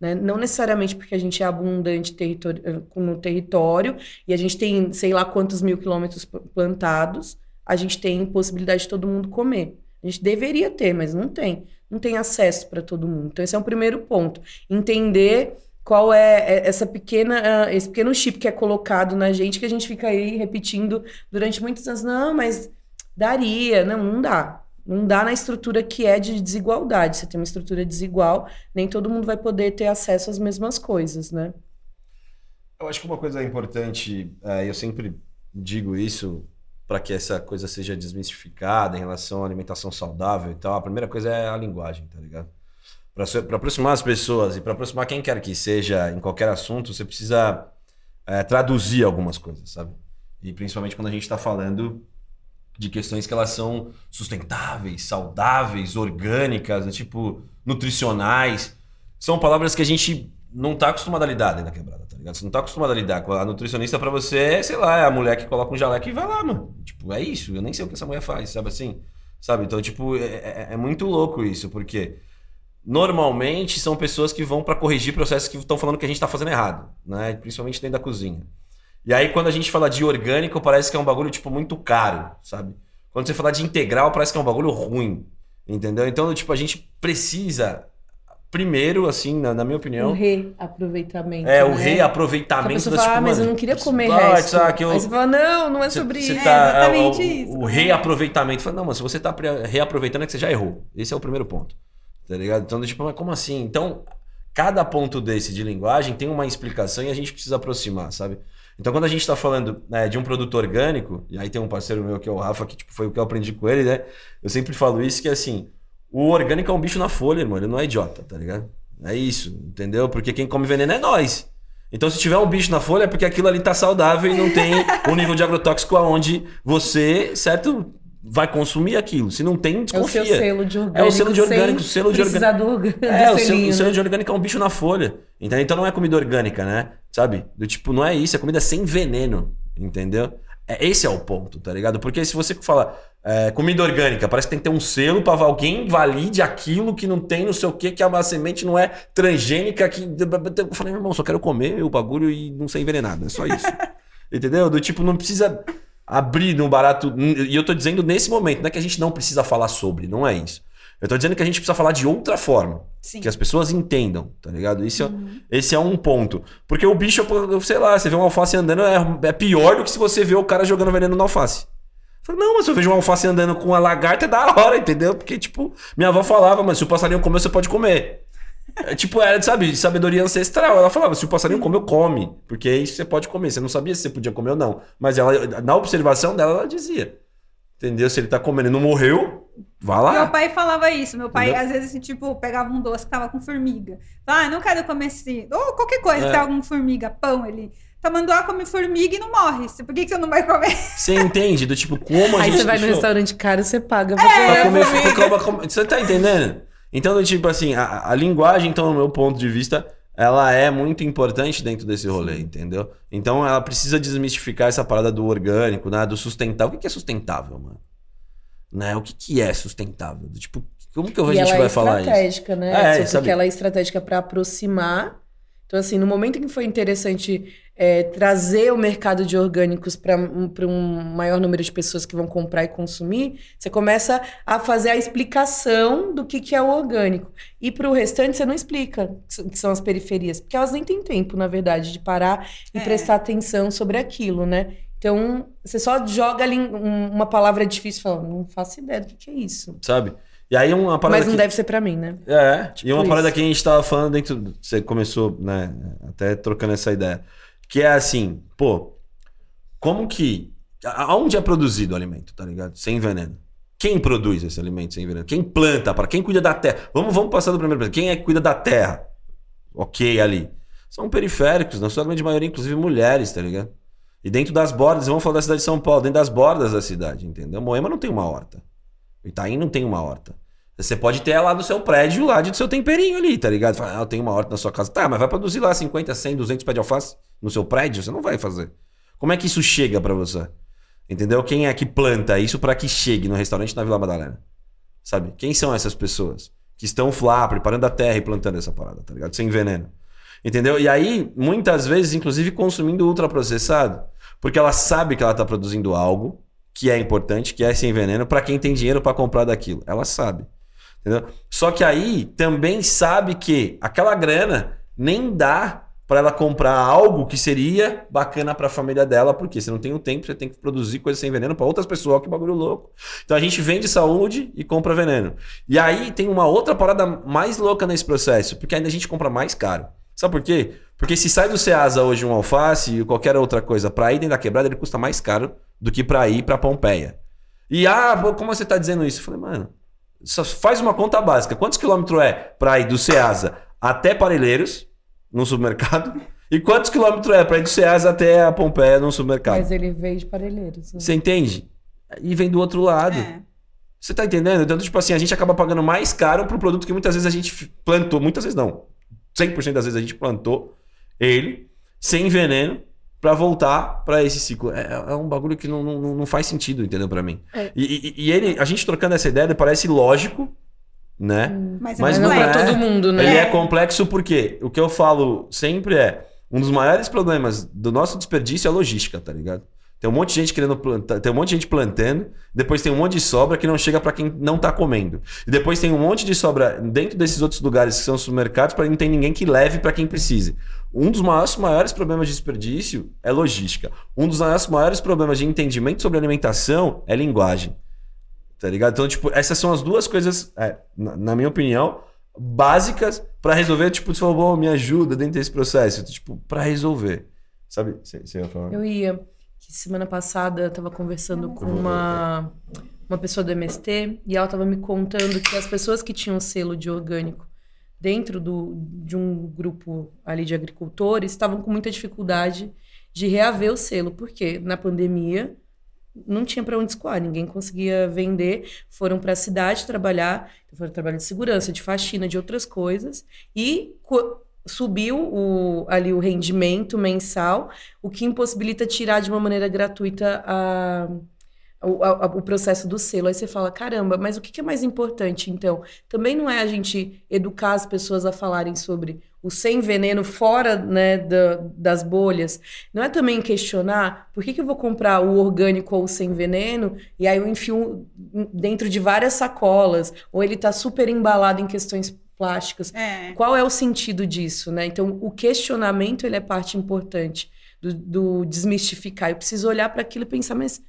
Né? Não necessariamente porque a gente é abundante territori eh, no território e a gente tem sei lá quantos mil quilômetros plantados, a gente tem possibilidade de todo mundo comer. A gente deveria ter, mas não tem. Não tem acesso para todo mundo. Então, esse é o primeiro ponto. Entender qual é, é essa pequena, ah, esse pequeno chip que é colocado na gente, que a gente fica aí repetindo durante muitos anos. Não, mas daria. Não, não dá. Não dá na estrutura que é de desigualdade. Você tem uma estrutura desigual, nem todo mundo vai poder ter acesso às mesmas coisas, né? Eu acho que uma coisa importante, é, eu sempre digo isso para que essa coisa seja desmistificada em relação à alimentação saudável e tal. A primeira coisa é a linguagem, tá ligado? Para aproximar as pessoas e para aproximar quem quer que seja em qualquer assunto, você precisa é, traduzir algumas coisas, sabe? E principalmente quando a gente está falando de questões que elas são sustentáveis, saudáveis, orgânicas, né? tipo nutricionais. São palavras que a gente não está acostumado a lidar dentro da quebrada, tá Você não tá acostumado a lidar com a nutricionista para você, sei lá, é a mulher que coloca um jaleco e vai lá, mano. Tipo, é isso. Eu nem sei o que essa mulher faz, sabe assim? Sabe? Então, tipo, é, é, é muito louco isso, porque normalmente são pessoas que vão para corrigir processos que estão falando que a gente tá fazendo errado, né? Principalmente dentro da cozinha. E aí, quando a gente fala de orgânico, parece que é um bagulho, tipo, muito caro, sabe? Quando você fala de integral, parece que é um bagulho ruim, entendeu? Então, tipo, a gente precisa primeiro, assim, na, na, minha opinião. O reaproveitamento. É, né? o reaproveitamento. Pessoa fala, ah, mas eu não queria comer ah, resto. Ah, eu... Aí você fala, não, não é sobre cê, isso. Tá, é exatamente é, o, isso. O reaproveitamento. Fala, não, mas se você tá reaproveitando é que você já errou. Esse é o primeiro ponto. Tá ligado? Então, tipo, mas como assim? Então, cada ponto desse de linguagem tem uma explicação e a gente precisa aproximar, sabe? Então, quando a gente está falando né, de um produto orgânico, e aí tem um parceiro meu que é o Rafa, que tipo, foi o que eu aprendi com ele, né? Eu sempre falo isso, que é assim, o orgânico é um bicho na folha, irmão, ele não é idiota, tá ligado? É isso, entendeu? Porque quem come veneno é nós. Então, se tiver um bicho na folha, é porque aquilo ali tá saudável e não tem um nível de agrotóxico aonde você, certo? Vai consumir aquilo. Se não tem, desconfia. É o selo de orgânico. É o selo de orgânico. Selo de orgânico. É, o selo, o selo, de orgânico é um bicho na folha. Entendeu? Então não é comida orgânica, né? Sabe? Do tipo, não é isso, é comida sem veneno. Entendeu? É, esse é o ponto, tá ligado? Porque se você fala é, comida orgânica, parece que tem que ter um selo para alguém valide aquilo que não tem, não sei o que, que a semente não é transgênica. Que... Eu falei, meu irmão, só quero comer o bagulho e não ser envenenado. É só isso. Entendeu? Do tipo, não precisa abrir no barato. E eu tô dizendo nesse momento, não é que a gente não precisa falar sobre, não é isso. Eu tô dizendo que a gente precisa falar de outra forma. Sim. Que as pessoas entendam, tá ligado? Esse, é uhum. é, esse é um ponto. Porque o bicho, sei lá, você vê um alface andando, é, é pior do que se você vê o cara jogando veneno na alface. Falei, não, mas se eu vejo um alface andando com uma lagarta, é da hora, entendeu? Porque, tipo, minha avó falava, mas se o passarinho comer, você pode comer. É, tipo, era, sabe, de sabedoria ancestral. Ela falava, se o passarinho comeu, come. Porque isso você pode comer. Você não sabia se você podia comer ou não. Mas ela, na observação dela, ela dizia. Entendeu? Se ele tá comendo e não morreu, vá lá. Meu pai falava isso. Meu pai, Entendeu? às vezes, tipo, pegava um doce que tava com formiga. Ah, não quero comer esse. Ou qualquer coisa é. que tava com formiga, pão, ele. Tamanduá come formiga e não morre. Por que, que você não vai comer? Você entende? Do tipo, como a Aí gente. Aí você vai no restaurante caro, você paga pra é, comer. Pra comer você tá entendendo? Então, tipo assim, a, a linguagem, então, no meu ponto de vista, ela é muito importante dentro desse rolê, entendeu? Então ela precisa desmistificar essa parada do orgânico, né? Do sustentável. O que é sustentável, mano? Né? O que, que é sustentável? Tipo, como que a gente vai é falar isso? estratégica, né? É, porque sabe? ela é estratégica para aproximar. Então, assim, no momento em que foi interessante é, trazer o mercado de orgânicos para um maior número de pessoas que vão comprar e consumir, você começa a fazer a explicação do que, que é o orgânico. E para o restante, você não explica que são as periferias, porque elas nem têm tempo, na verdade, de parar e é. prestar atenção sobre aquilo, né? Então, você só joga ali uma palavra difícil e fala, não faço ideia do que, que é isso. Sabe? E aí uma parada Mas não que... deve ser para mim, né? É, tipo e uma isso. parada que a gente tava falando dentro... Você começou, né, até trocando essa ideia que é assim, pô, como que. Aonde é produzido o alimento, tá ligado? Sem veneno. Quem produz esse alimento sem veneno? Quem planta? Para quem cuida da terra? Vamos, vamos passar do primeiro. Quem é que cuida da terra? Ok, ali. São periféricos, na sua grande maioria, inclusive mulheres, tá ligado? E dentro das bordas, vamos falar da cidade de São Paulo, dentro das bordas da cidade, entendeu? Moema não tem uma horta. Itaim não tem uma horta. Você pode ter lá do seu prédio, lá de seu temperinho ali, tá ligado? Fala, ah, eu tenho uma horta na sua casa. Tá, mas vai produzir lá 50, 100, 200 pés de alface no seu prédio? Você não vai fazer. Como é que isso chega para você? Entendeu? Quem é que planta isso para que chegue no restaurante na Vila Madalena? Sabe? Quem são essas pessoas que estão lá preparando a terra e plantando essa parada, tá ligado? Sem veneno. Entendeu? E aí, muitas vezes, inclusive, consumindo ultraprocessado, porque ela sabe que ela tá produzindo algo que é importante, que é sem veneno, para quem tem dinheiro para comprar daquilo. Ela sabe. Entendeu? Só que aí também sabe que aquela grana nem dá para ela comprar algo que seria bacana para a família dela, porque você não tem o tempo, você tem que produzir coisa sem veneno para outras pessoas, que bagulho louco. Então a gente vende saúde e compra veneno. E aí tem uma outra parada mais louca nesse processo, porque ainda a gente compra mais caro. Sabe por quê? Porque se sai do Ceasa hoje um alface e qualquer outra coisa para ir dentro da quebrada, ele custa mais caro do que para ir para Pompeia. E ah, como você tá dizendo isso? Eu falei, mano, só faz uma conta básica. Quantos quilômetros é para ir do Ceasa até Parelheiros, no supermercado? E quantos quilômetros é para ir do Ceasa até a Pompeia, no supermercado? Mas ele veio de Parelheiros. Né? Você entende? E vem do outro lado. É. Você tá entendendo? Então, tipo assim, a gente acaba pagando mais caro pro produto que muitas vezes a gente plantou. Muitas vezes não. 100% das vezes a gente plantou ele. sem veneno para voltar para esse ciclo. É, é, um bagulho que não, não, não faz sentido, entendeu? para mim. É. E, e, e, ele, a gente trocando essa ideia, parece lógico, né? Hum. Mas, Mas não é. todo mundo, né? Ele é complexo porque o que eu falo sempre é um dos maiores problemas do nosso desperdício é a logística, tá ligado? Tem um monte de gente querendo plantar, tem um monte de gente plantando, depois tem um monte de sobra que não chega para quem não tá comendo. E depois tem um monte de sobra dentro desses outros lugares que são supermercados para não tem ninguém que leve para quem precise. Um dos maiores, maiores problemas de desperdício é logística. Um dos maiores, maiores problemas de entendimento sobre alimentação é linguagem. Tá ligado? Então, tipo, essas são as duas coisas, é, na, na, minha opinião, básicas para resolver. Tipo, você falou, me ajuda dentro desse processo. Tipo, para resolver. Sabe? Você ia falar? Eu ia que semana passada eu tava conversando com uma, uma pessoa do MST e ela tava me contando que as pessoas que tinham selo de orgânico dentro do, de um grupo ali de agricultores estavam com muita dificuldade de reaver o selo, porque na pandemia não tinha para onde escoar, ninguém conseguia vender, foram para a cidade trabalhar, foram trabalhar de segurança, de faxina, de outras coisas, e subiu o, ali o rendimento mensal, o que impossibilita tirar de uma maneira gratuita a, o, a, o processo do selo. Aí você fala, caramba, mas o que, é mais importante, então? Também não é a gente educar as pessoas a falarem sobre o sem veneno fora né, da, das bolhas. Não é também questionar por que, que eu vou comprar o orgânico ou o sem veneno e aí eu enfio dentro de várias sacolas, ou ele está super embalado em questões plásticas. É. Qual é o sentido disso, né? Então, o questionamento ele é parte importante do, do desmistificar. Eu preciso olhar para aquilo e pensar, mas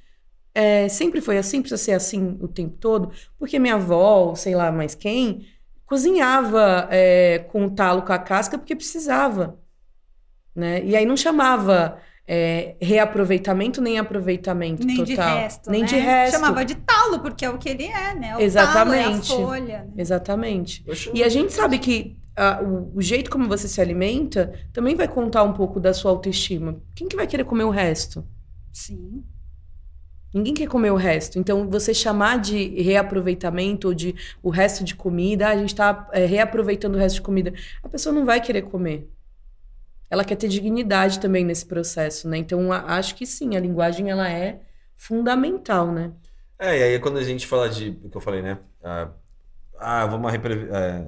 é, sempre foi assim, precisa ser assim o tempo todo? Porque minha avó, sei lá mais quem, cozinhava é, com talo com a casca porque precisava, né? E aí não chamava é, reaproveitamento nem aproveitamento nem total. De resto, nem né? de resto. Chamava de talo, porque é o que ele é, né? O Exatamente. Talo, é a folha. Né? Exatamente. E a gente sabe que uh, o, o, jeito como você se alimenta também vai contar um pouco da sua autoestima. Quem que vai querer comer o resto? Sim. Ninguém quer comer o resto. Então, você chamar de reaproveitamento ou de o resto de comida, ah, a gente está é, reaproveitando o resto de comida, a pessoa não vai querer comer ela quer ter dignidade também nesse processo, né? Então, acho que sim, a linguagem ela é fundamental, né? É, e aí quando a gente fala de, o que eu falei, né? Ah, ah vamos é,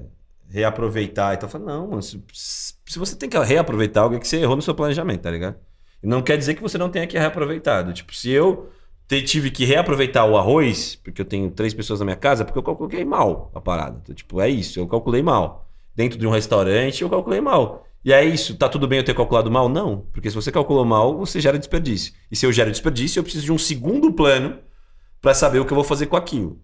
reaproveitar. Eu falo, não, mano, se, se, você tem que reaproveitar algo é que você errou no seu planejamento, tá ligado? E não quer dizer que você não tenha que reaproveitar. Tipo, se eu tive que reaproveitar o arroz, porque eu tenho três pessoas na minha casa, porque eu calculei mal a parada. Então, tipo, é isso, eu calculei mal. Dentro de um restaurante, eu calculei mal. E é isso, tá tudo bem eu ter calculado mal? Não, porque se você calculou mal, você gera desperdício. E se eu gero desperdício, eu preciso de um segundo plano para saber o que eu vou fazer com aquilo.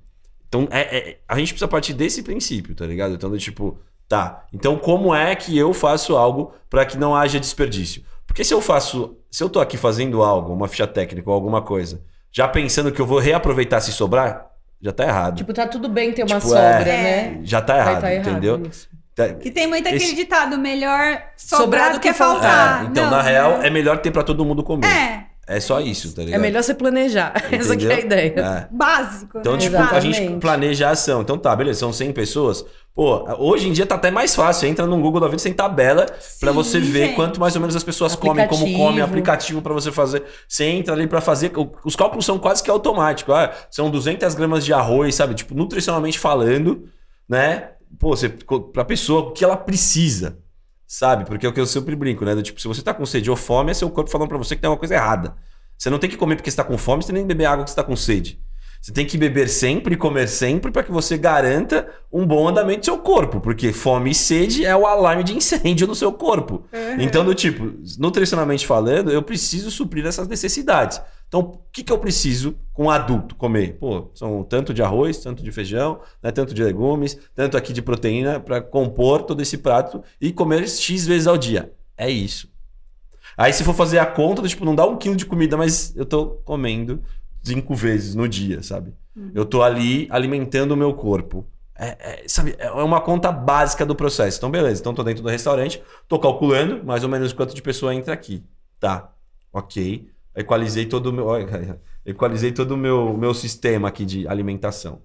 Então, é, é, a gente precisa partir desse princípio, tá ligado? Então, do tipo, tá, então como é que eu faço algo para que não haja desperdício? Porque se eu faço, se eu tô aqui fazendo algo, uma ficha técnica ou alguma coisa, já pensando que eu vou reaproveitar se sobrar, já tá errado. Tipo, tá tudo bem ter uma tipo, sobra, é, né? Já tá errado, tá entendeu? Isso. Tá, que tem muito aquele Esse... ditado, melhor sobrar, do que, que faltar. É, então, não, na real, é melhor ter para todo mundo comer. É. É só isso, tá ligado? É melhor você planejar. Entendeu? Essa é a ideia. É. Básico. Então, né? tipo, Exatamente. a gente planeja a ação. Então tá, beleza, são 100 pessoas. Pô, hoje em dia tá até mais fácil. Entra no Google da vida, tem tabela para você ver gente. quanto mais ou menos as pessoas comem, como comem, aplicativo para você fazer. Você entra ali para fazer. Os cálculos são quase que automáticos. Ah, são 200 gramas de arroz, sabe? Tipo, nutricionalmente falando, né? Pô, você, pra pessoa o que ela precisa, sabe? Porque é o que eu sempre brinco, né? Do, tipo, se você tá com sede ou fome, é seu corpo falando para você que tem uma coisa errada. Você não tem que comer porque está com fome, você tem que beber água porque está com sede. Você tem que beber sempre e comer sempre para que você garanta um bom andamento do seu corpo, porque fome e sede é o alarme de incêndio no seu corpo. Uhum. Então, do tipo, nutricionalmente falando, eu preciso suprir essas necessidades. Então, o que, que eu preciso com um adulto comer? Pô, são tanto de arroz, tanto de feijão, né, tanto de legumes, tanto aqui de proteína para compor todo esse prato e comer X vezes ao dia. É isso. Aí, se for fazer a conta, tipo, não dá um quilo de comida, mas eu tô comendo cinco vezes no dia, sabe? Uhum. Eu tô ali alimentando o meu corpo. É, é, sabe, é uma conta básica do processo. Então, beleza. Então, tô dentro do restaurante, tô calculando mais ou menos quanto de pessoa entra aqui. Tá. Ok equalizei todo o meu, equalizei todo o meu, meu sistema aqui de alimentação.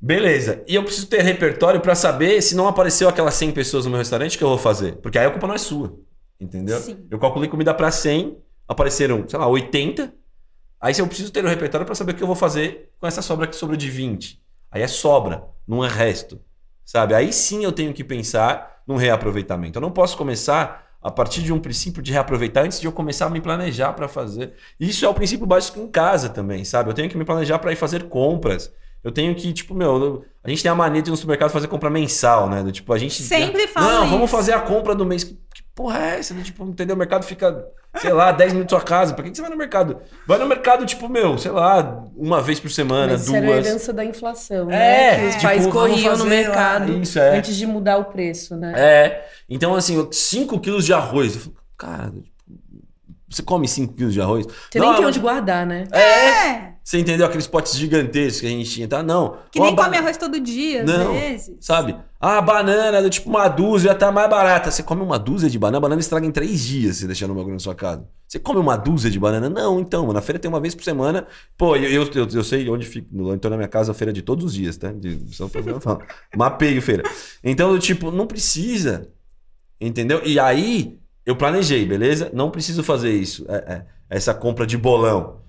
Beleza. E eu preciso ter repertório para saber se não apareceu aquelas 100 pessoas no meu restaurante, o que eu vou fazer? Porque aí a culpa não é sua. Entendeu? Sim. Eu calculei comida para 100, apareceram, sei lá, 80. Aí eu preciso ter o um repertório para saber o que eu vou fazer com essa sobra que sobrou de 20. Aí é sobra, não é resto. Sabe? Aí sim eu tenho que pensar num reaproveitamento. Eu não posso começar a partir de um princípio de reaproveitar antes de eu começar a me planejar para fazer. Isso é o princípio básico em casa também, sabe? Eu tenho que me planejar para ir fazer compras. Eu tenho que, tipo, meu, a gente tem a mania de ir no supermercado fazer compra mensal, né? Do, tipo, a gente. Sempre fala. Não, isso. vamos fazer a compra do mês. Porra é essa? Tipo, entendeu? O mercado fica, sei lá, 10 minutos da sua casa. Pra que, que você vai no mercado? Vai no mercado, tipo, meu, sei lá, uma vez por semana, Mas duas. Isso era a herança da inflação, né? É, que os tipo, pais corriam no mercado isso, é. antes de mudar o preço, né? É. Então, assim, 5 quilos de arroz. Eu falo, cara, você come 5 quilos de arroz? Você não, nem tem onde guardar, né? É. é. Você entendeu aqueles potes gigantescos que a gente tinha, tá? Não. Que nem come arroz todo dia, às não, vezes. Sabe? Ah, banana, do tipo uma dúzia, tá mais barata. Você come uma dúzia de banana, a banana estraga em três dias se deixar no bagulho na sua casa. Você come uma dúzia de banana? Não, então, na feira tem uma vez por semana. Pô, eu, eu, eu, eu sei onde fica. No entorno da minha casa, a feira é de todos os dias, tá? De São Paulo. Mapeio feira. Então, do tipo, não precisa. Entendeu? E aí, eu planejei, beleza? Não preciso fazer isso. É, é, essa compra de bolão.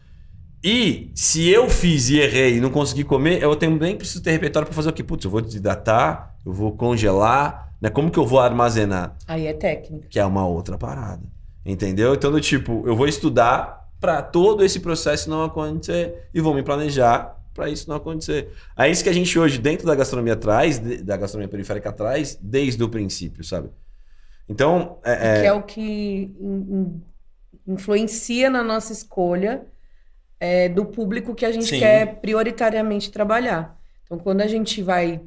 E se eu fiz e errei e não consegui comer, eu também preciso ter repertório para fazer o quê? Putz, eu vou desidratar, eu vou congelar, né? Como que eu vou armazenar? Aí é técnica. Que é uma outra parada. Entendeu? Então, do tipo, eu vou estudar para todo esse processo não acontecer e vou me planejar para isso não acontecer. É isso que a gente hoje, dentro da gastronomia traz, da gastronomia periférica traz, desde o princípio, sabe? Então. É, é... Que é o que influencia na nossa escolha é, do público que a gente Sim. quer prioritariamente trabalhar. Então, quando a gente vai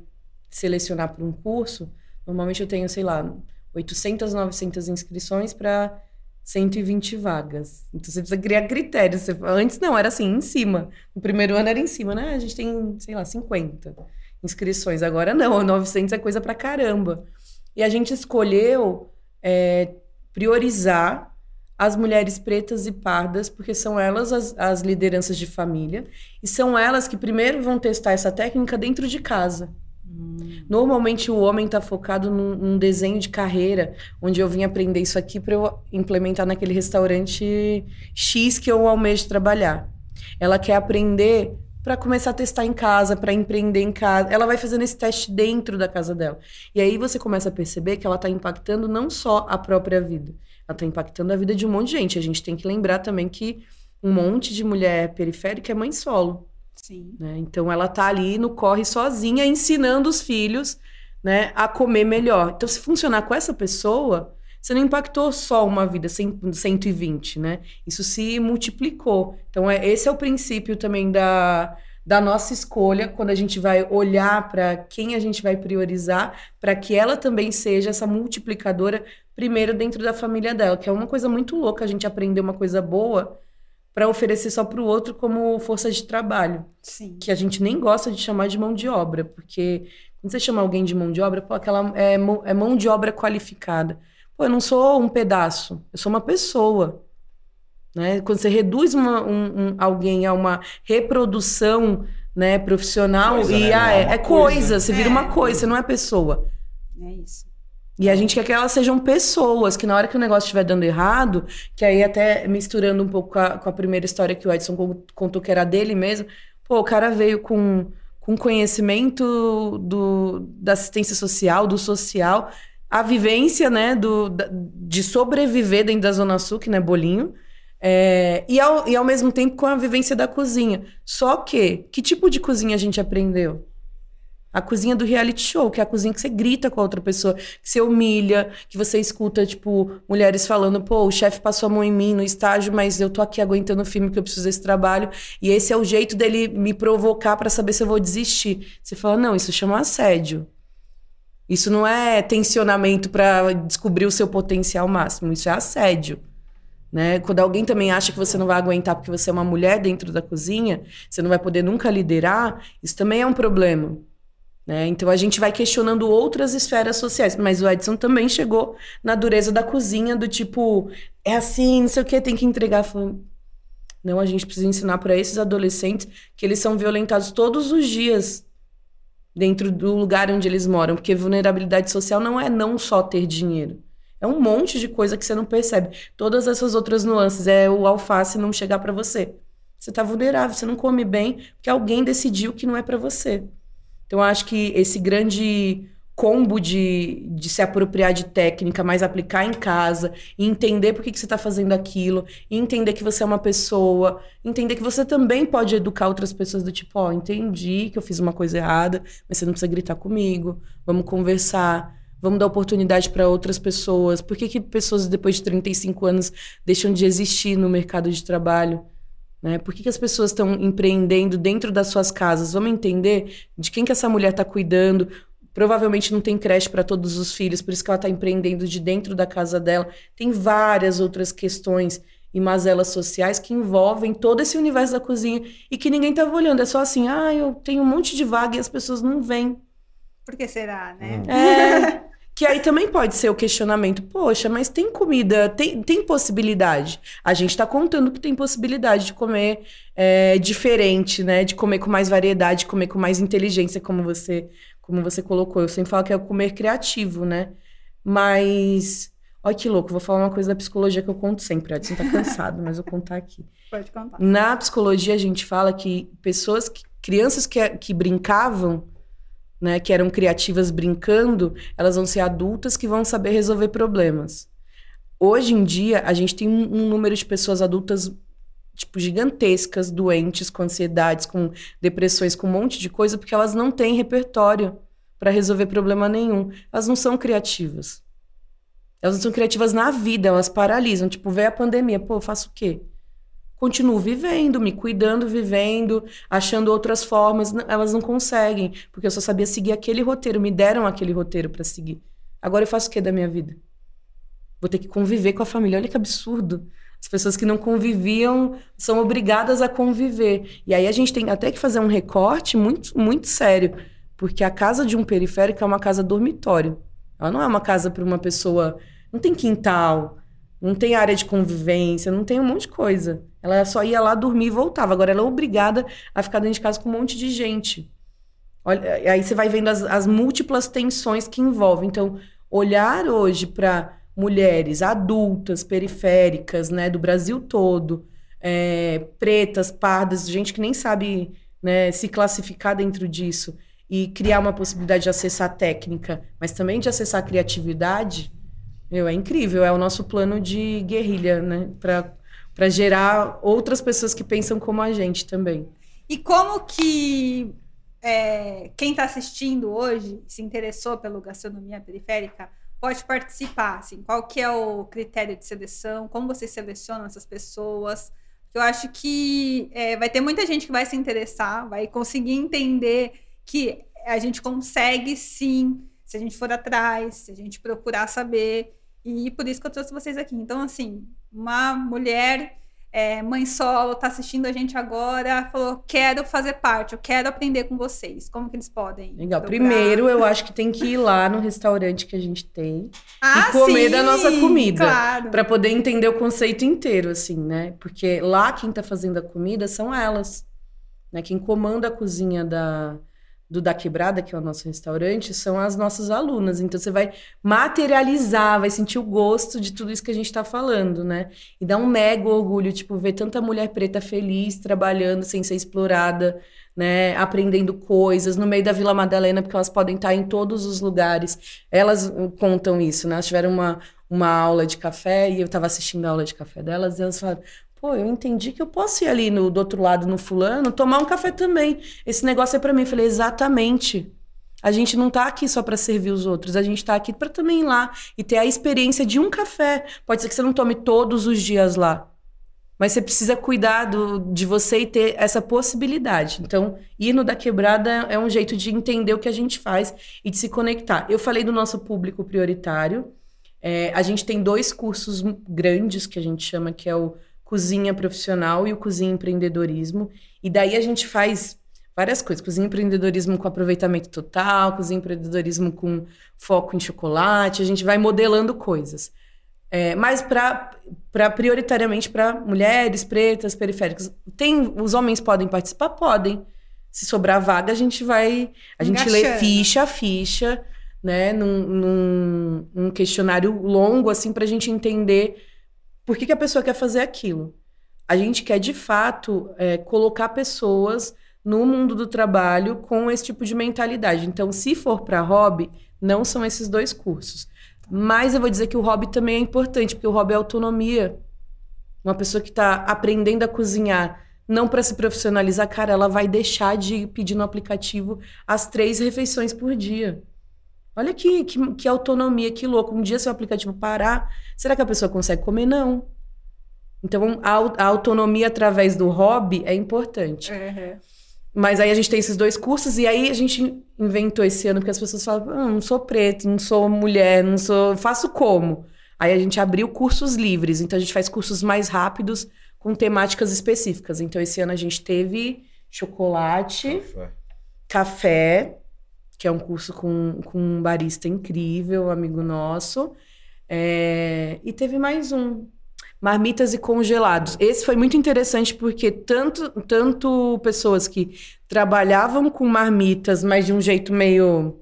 selecionar para um curso, normalmente eu tenho, sei lá, 800, 900 inscrições para 120 vagas. Então você precisa criar critérios. Você, antes não, era assim, em cima. No primeiro ano era em cima, né? A gente tem, sei lá, 50 inscrições. Agora não, 900 é coisa pra caramba. E a gente escolheu é, priorizar as mulheres pretas e pardas, porque são elas as, as lideranças de família, e são elas que primeiro vão testar essa técnica dentro de casa. Hum. Normalmente o homem está focado num, num, desenho de carreira, onde eu vim aprender isso aqui para eu implementar naquele restaurante X que eu almejo trabalhar. Ela quer aprender para começar a testar em casa, para empreender em casa. Ela vai fazendo esse teste dentro da casa dela. E aí você começa a perceber que ela está impactando não só a própria vida, ela está impactando a vida de um monte de gente. A gente tem que lembrar também que um monte de mulher periférica é mãe solo. Sim. Né? Então ela tá ali no corre sozinha, ensinando os filhos né, a comer melhor. Então, se funcionar com essa pessoa, você não impactou só uma vida 120, né? Isso se multiplicou. Então, é, esse é o princípio também da, da nossa escolha, quando a gente vai olhar para quem a gente vai priorizar, para que ela também seja essa multiplicadora, primeiro dentro da família dela, que é uma coisa muito louca a gente aprender uma coisa boa para oferecer só para o outro como força de trabalho. Sim. Que a gente nem gosta de chamar de mão de obra, porque quando você chama alguém de mão de obra, pô, aquela é, é mão de obra qualificada. Pô, eu não sou um pedaço, eu sou uma pessoa. Né? Quando você reduz uma, um, um, alguém a uma reprodução né, profissional, coisa, e né? ah, é, é, coisa, coisa, você vira uma é. coisa, você não é pessoa. É isso. E a gente quer que elas sejam pessoas, que na hora que o negócio estiver dando errado, que aí até misturando um pouco com a, com a primeira história que o Edson contou que era dele mesmo, pô, o cara veio com, com conhecimento do, da assistência social, do social, a vivência, né, do, de sobreviver dentro da Zona Sul, que não é bolinho, é, e, ao, e ao mesmo tempo com a vivência da cozinha. Só que, que tipo de cozinha a gente aprendeu? A cozinha do reality show, que é a cozinha que você grita com a outra pessoa, que você humilha, que você escuta, tipo, mulheres falando, pô, o chefe passou a mão em mim no estágio, mas eu tô aqui aguentando o filme que eu preciso desse trabalho. E esse é o jeito dele me provocar para saber se eu vou desistir. Você fala, não, isso chama assédio. Isso não é tensionamento para descobrir o seu potencial máximo, isso é assédio. Né? Quando alguém também acha que você não vai aguentar porque você é uma mulher dentro da cozinha, você não vai poder nunca liderar, isso também é um problema. Né? Então a gente vai questionando outras esferas sociais, mas o Edson também chegou na dureza da cozinha, do tipo, é assim, não sei o que, tem que entregar. Não, a gente precisa ensinar para esses adolescentes que eles são violentados todos os dias dentro do lugar onde eles moram, porque vulnerabilidade social não é não só ter dinheiro. É um monte de coisa que você não percebe. Todas essas outras nuances. É o alface não chegar para você. Você tá vulnerável, você não come bem, porque alguém decidiu que não é para você. Então, acho que esse grande combo de, de se apropriar de técnica, mas aplicar em casa, entender por que, que você está fazendo aquilo, entender que você é uma pessoa, entender que você também pode educar outras pessoas do tipo, ó, oh, entendi que eu fiz uma coisa errada, mas você não precisa gritar comigo, vamos conversar, vamos dar oportunidade para outras pessoas. Por que, que pessoas depois de 35 anos deixam de existir no mercado de trabalho? Né? Por que, que as pessoas estão empreendendo dentro das suas casas? Vamos entender de quem que essa mulher está cuidando, Provavelmente não tem creche para todos os filhos, por isso que ela está empreendendo de dentro da casa dela. Tem várias outras questões e mazelas sociais que envolvem todo esse universo da cozinha e que ninguém estava olhando. É só assim, ah, eu tenho um monte de vaga e as pessoas não vêm. Por que será, né? É. que aí também pode ser o questionamento. Poxa, mas tem comida, tem, tem possibilidade. A gente está contando que tem possibilidade de comer é, diferente, né? De comer com mais variedade, de comer com mais inteligência, como você como você colocou. Eu sempre falo que é o comer criativo, né? Mas. Olha que louco, vou falar uma coisa da psicologia que eu conto sempre. Adson tá cansado, mas eu vou contar aqui. Pode contar. Na psicologia, a gente fala que pessoas, que, crianças que, que brincavam, né, que eram criativas brincando, elas vão ser adultas que vão saber resolver problemas. Hoje em dia, a gente tem um, um número de pessoas adultas tipo, gigantescas, doentes, com ansiedades, com depressões, com um monte de coisa, porque elas não têm repertório para resolver problema nenhum. Elas não são criativas. Elas não são criativas na vida, elas paralisam. Tipo, vê a pandemia, pô, eu faço o quê? Continuo vivendo, me cuidando, vivendo, achando outras formas. Elas não conseguem, porque eu só sabia seguir aquele roteiro, me deram aquele roteiro para seguir. Agora eu faço o quê da minha vida? Vou ter que conviver com a família. Olha que absurdo. As pessoas que não conviviam são obrigadas a conviver. E aí a gente tem até que fazer um recorte muito, muito sério, porque a casa de um periférico é uma casa dormitório. Ela não é uma casa para uma pessoa. Não tem quintal, não tem área de convivência, não tem um monte de coisa. Ela só ia lá dormir e voltava. Agora ela é obrigada a ficar dentro de casa com um monte de gente. Olha, aí você vai vendo as, as múltiplas tensões que envolvem. Então, olhar hoje para mulheres adultas, periféricas, né, do Brasil todo, é, pretas, pardas, gente que nem sabe né, se classificar dentro disso e criar uma possibilidade de acessar técnica, mas também de acessar criatividade, meu, é incrível. É o nosso plano de guerrilha, né, para gerar outras pessoas que pensam como a gente também. E como que é, quem está assistindo hoje se interessou pela gastronomia periférica pode participar? Assim, qual que é o critério de seleção? Como vocês selecionam essas pessoas? Eu acho que é, vai ter muita gente que vai se interessar, vai conseguir entender que a gente consegue sim, se a gente for atrás, se a gente procurar saber. E por isso que eu trouxe vocês aqui. Então, assim, uma mulher é, mãe solo, tá assistindo a gente agora, falou: quero fazer parte, eu quero aprender com vocês. Como que eles podem? Legal. Procurar? Primeiro, eu acho que tem que ir lá no restaurante que a gente tem ah, e comer sim, da nossa comida. Claro. para poder entender o conceito inteiro, assim, né? Porque lá quem tá fazendo a comida são elas. Né? Quem comanda a cozinha da, do Da Quebrada, que é o nosso restaurante, são as nossas alunas. Então você vai materializar, vai sentir o gosto de tudo isso que a gente está falando, né? E dá um mega orgulho, tipo, ver tanta mulher preta feliz, trabalhando sem ser explorada, né? Aprendendo coisas no meio da Vila Madalena, porque elas podem estar em todos os lugares. Elas contam isso, né? Elas tiveram uma, uma aula de café e eu estava assistindo a aula de café delas e elas falaram: Pô, eu entendi que eu posso ir ali no, do outro lado, no fulano, tomar um café também. Esse negócio é para mim. Eu falei, exatamente. A gente não tá aqui só para servir os outros, a gente tá aqui para também ir lá e ter a experiência de um café. Pode ser que você não tome todos os dias lá, mas você precisa cuidar do, de você e ter essa possibilidade. Então, ir no da quebrada é um jeito de entender o que a gente faz e de se conectar. Eu falei do nosso público prioritário. É, a gente tem dois cursos grandes que a gente chama, que é o cozinha profissional e o cozinha empreendedorismo. E daí a gente faz várias coisas. Cozinha empreendedorismo com aproveitamento total, cozinha empreendedorismo com foco em chocolate. A gente vai modelando coisas. É, mas para prioritariamente para mulheres pretas, periféricas. Tem, os homens podem participar? Podem. Se sobrar vaga, a gente vai. A gente lê ficha a ficha né, num, num, num questionário longo, assim, para a gente entender por que, que a pessoa quer fazer aquilo. A gente quer, de fato, é, colocar pessoas no mundo do trabalho com esse tipo de mentalidade. Então, se for para hobby, não são esses dois cursos. Mas eu vou dizer que o hobby também é importante, porque o hobby é autonomia. Uma pessoa que está aprendendo a cozinhar, não para se profissionalizar, cara, ela vai deixar de pedir no aplicativo as três refeições por dia. Olha que, que, que, autonomia, que louco. Um dia seu aplicativo parar, será que a pessoa consegue comer? Não. Então, a, a autonomia através do hobby é importante. Uhum. Mas aí a gente tem esses dois cursos, e aí a gente inventou esse ano, porque as pessoas falam: ah, não sou preto, não sou mulher, não sou. Faço como? Aí a gente abriu cursos livres, então a gente faz cursos mais rápidos com temáticas específicas. Então esse ano a gente teve chocolate, café, café que é um curso com, com um barista incrível, amigo nosso. É, e teve mais um, marmitas e congelados. Esse foi muito interessante porque tanto, tanto pessoas que trabalhavam com marmitas, mas de um jeito meio.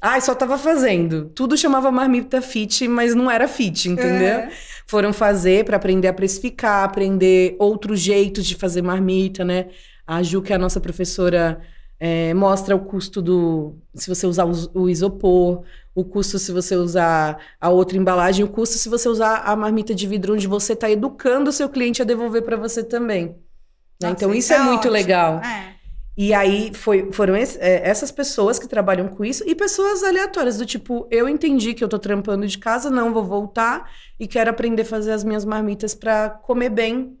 Ai, ah, só tava fazendo. Tudo chamava marmita fit, mas não era fit, entendeu? É. Foram fazer para aprender a precificar, aprender outros jeitos de fazer marmita, né? A Ju, que é a nossa professora é, mostra o custo do. Se você usar o isopor, o custo se você usar a outra embalagem, o custo se você usar a marmita de vidro, onde você está educando o seu cliente a devolver para você também. Né? Nossa, então, isso é, é muito ótimo. legal. É. E aí foi, foram esse, é, essas pessoas que trabalham com isso e pessoas aleatórias, do tipo, eu entendi que eu tô trampando de casa, não vou voltar e quero aprender a fazer as minhas marmitas para comer bem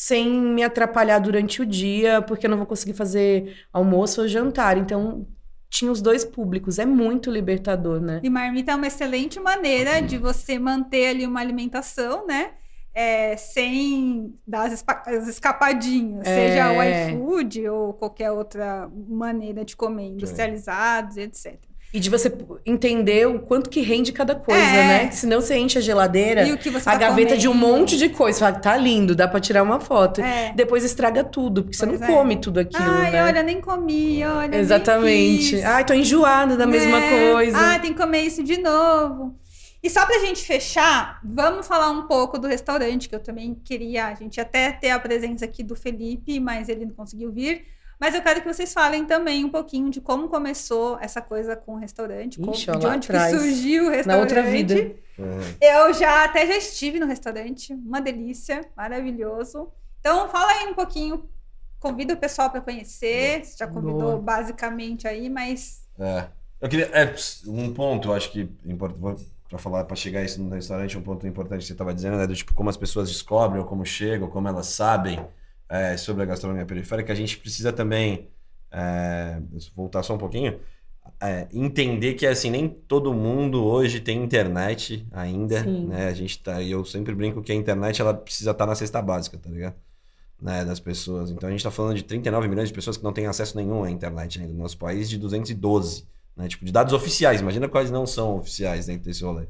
sem me atrapalhar durante o dia, porque eu não vou conseguir fazer almoço ou jantar. Então, tinha os dois públicos. É muito libertador, né? E marmita é uma excelente maneira de você manter ali uma alimentação, né? É, sem dar as, as escapadinhas, é... seja o iFood ou qualquer outra maneira de comer, industrializados, etc. E de você entender o quanto que rende cada coisa, é. né? Senão você enche a geladeira, a tá gaveta comendo. de um monte de coisa. Você fala, tá lindo, dá pra tirar uma foto. É. Depois estraga tudo, porque pois você não é. come tudo aquilo, Ai, né? olha, nem comi, olha. Exatamente. Ai, tô enjoada da mesma é. coisa. Ah, tem que comer isso de novo. E só pra gente fechar, vamos falar um pouco do restaurante, que eu também queria. A gente até ter a presença aqui do Felipe, mas ele não conseguiu vir. Mas eu quero que vocês falem também um pouquinho de como começou essa coisa com o restaurante, Ixi, como, de onde surgiu o restaurante. Na outra vida. Eu já até já estive no restaurante, uma delícia, maravilhoso. Então fala aí um pouquinho, convida o pessoal para conhecer. Você já convidou Boa. basicamente aí, mas. É. Eu queria. É, um ponto, acho que para falar, para chegar isso no restaurante, um ponto importante que você estava dizendo, né? Do tipo, como as pessoas descobrem, ou como chegam, como elas sabem é, sobre a gastronomia periférica, a gente precisa também é, voltar só um pouquinho, é, entender que assim nem todo mundo hoje tem internet ainda, Sim. né? A gente tá, eu sempre brinco que a internet ela precisa estar tá na cesta básica, tá ligado? Né, das pessoas. Então a gente está falando de 39 milhões de pessoas que não têm acesso nenhum à internet ainda no nosso país, de 212, né? Tipo de dados oficiais. Imagina quais não são oficiais dentro desse rolê.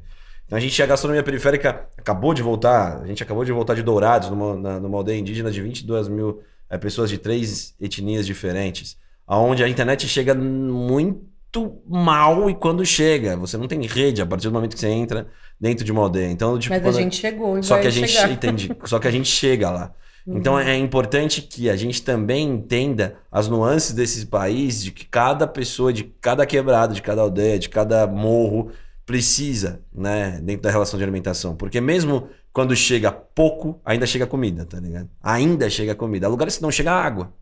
Então a gente, a gastronomia periférica acabou de voltar, a gente acabou de voltar de Dourados, numa, na, numa aldeia indígena de 22 mil é, pessoas de três etnias diferentes, aonde a internet chega muito mal e quando chega, você não tem rede a partir do momento que você entra dentro de uma aldeia. Então, tipo, Mas a gente chegou e só que a gente entende, só que a gente chega lá. Uhum. Então é importante que a gente também entenda as nuances desse país, de que cada pessoa, de cada quebrada, de cada aldeia, de cada morro precisa, né, dentro da relação de alimentação. Porque mesmo quando chega pouco, ainda chega comida, tá ligado? Ainda chega comida. Há lugares que não chega água,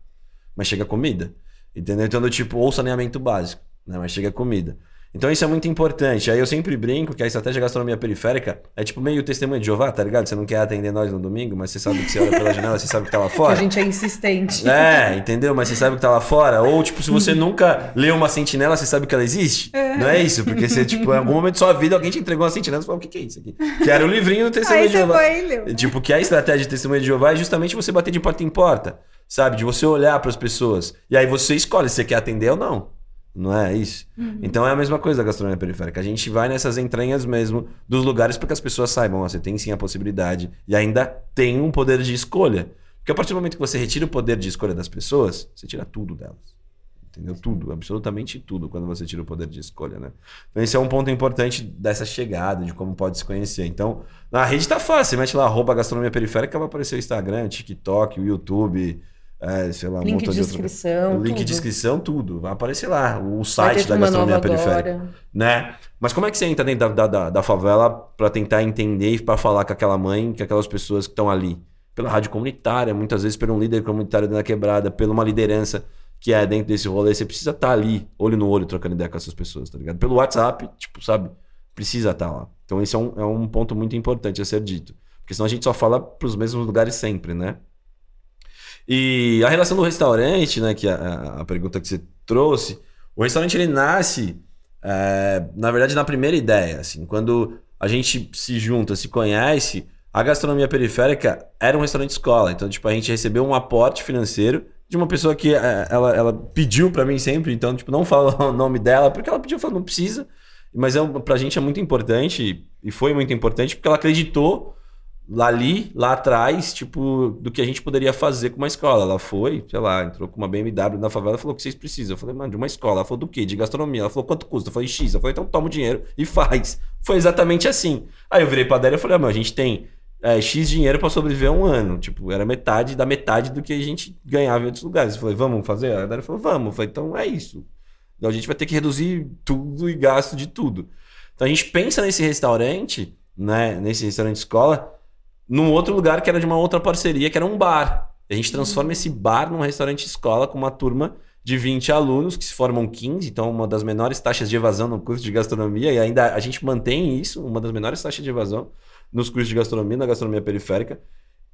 mas chega comida. Entendeu? Então, do tipo, ou saneamento básico, né, mas chega comida. Então isso é muito importante. Aí eu sempre brinco que a estratégia gastronomia periférica é tipo meio testemunho de Jeová, tá ligado? Você não quer atender nós no domingo, mas você sabe que você olha pela janela, você sabe que tá lá fora. Que a gente é insistente. É, entendeu? Mas você sabe que tá lá fora. Ou, tipo, se você nunca leu uma sentinela, você sabe que ela existe. É. Não é isso? Porque você, tipo, em algum momento da sua vida, alguém te entregou uma sentinela e falou: o que, que é isso aqui? Que era o livrinho do testemunho de Jeová. Foi, leu. Tipo, que a estratégia de testemunho de Jeová é justamente você bater de porta em porta. Sabe? De você olhar para as pessoas. E aí você escolhe se você quer atender ou não. Não é isso? Uhum. Então é a mesma coisa da gastronomia periférica. A gente vai nessas entranhas mesmo dos lugares para que as pessoas saibam, ó, você tem sim a possibilidade e ainda tem um poder de escolha. Porque a partir do momento que você retira o poder de escolha das pessoas, você tira tudo delas. entendeu? Tudo, absolutamente tudo, quando você tira o poder de escolha, né? Então esse é um ponto importante dessa chegada, de como pode se conhecer. Então, na rede tá fácil, mete lá, arroba gastronomia periférica, vai aparecer o Instagram, TikTok, o YouTube, é, sei lá, um link de descrição, de link de descrição, tudo. Vai aparecer lá, o site da gastronomia periférica. Agora. Né? Mas como é que você entra dentro da, da, da favela para tentar entender e para falar com aquela mãe, com aquelas pessoas que estão ali? Pela rádio comunitária, muitas vezes por um líder comunitário da quebrada, pela uma liderança que é dentro desse rolê. Você precisa estar tá ali, olho no olho, trocando ideia com essas pessoas, tá ligado? Pelo WhatsApp, tipo, sabe? Precisa estar tá lá. Então esse é um, é um ponto muito importante a ser dito. Porque senão a gente só fala para os mesmos lugares sempre, né? E a relação do restaurante, né, que é a, a pergunta que você trouxe, o restaurante ele nasce, é, na verdade, na primeira ideia, assim, quando a gente se junta, se conhece, a gastronomia periférica era um restaurante escola, então tipo a gente recebeu um aporte financeiro de uma pessoa que é, ela, ela pediu para mim sempre, então tipo não fala o nome dela porque ela pediu, falou não precisa, mas é, pra gente é muito importante e foi muito importante porque ela acreditou ali, lá atrás, tipo, do que a gente poderia fazer com uma escola. Ela foi, sei lá, entrou com uma BMW na favela e falou: o que vocês precisam? Eu falei, mano, de uma escola. Ela falou, do quê? De gastronomia. Ela falou, quanto custa? Eu falei, X. Eu falei, então toma o dinheiro e faz. Foi exatamente assim. Aí eu virei pra Adélia e falei, ah, mano, a gente tem é, X dinheiro para sobreviver um ano. Tipo, era metade da metade do que a gente ganhava em outros lugares. Eu falei, vamos fazer? A Adélia falou, vamos. Eu falei, então é isso. Então a gente vai ter que reduzir tudo e gasto de tudo. Então a gente pensa nesse restaurante, né? Nesse restaurante escola num outro lugar que era de uma outra parceria, que era um bar. A gente transforma esse bar num restaurante escola com uma turma de 20 alunos, que se formam 15, então uma das menores taxas de evasão no curso de gastronomia, e ainda a gente mantém isso, uma das menores taxas de evasão nos cursos de gastronomia, na gastronomia periférica.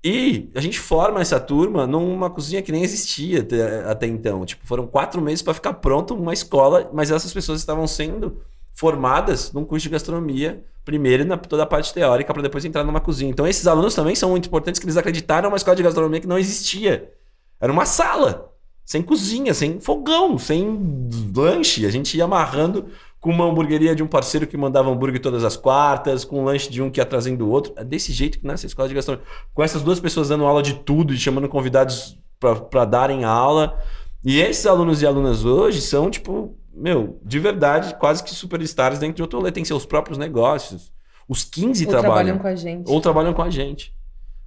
E a gente forma essa turma numa cozinha que nem existia até, até então. Tipo, foram quatro meses para ficar pronto uma escola, mas essas pessoas estavam sendo formadas num curso de gastronomia, primeiro na toda a parte teórica, para depois entrar numa cozinha. Então, esses alunos também são muito importantes, que eles acreditaram numa escola de gastronomia que não existia. Era uma sala, sem cozinha, sem fogão, sem lanche. A gente ia amarrando com uma hamburgueria de um parceiro que mandava hambúrguer todas as quartas, com um lanche de um que ia trazendo o outro. É desse jeito que nasce a escola de gastronomia. Com essas duas pessoas dando aula de tudo e chamando convidados para darem aula. E esses alunos e alunas hoje são, tipo, meu, de verdade, quase que superstars dentro de outro rolê. Tem seus próprios negócios. Os 15 ou trabalham. trabalham com a gente. Ou trabalham com a gente.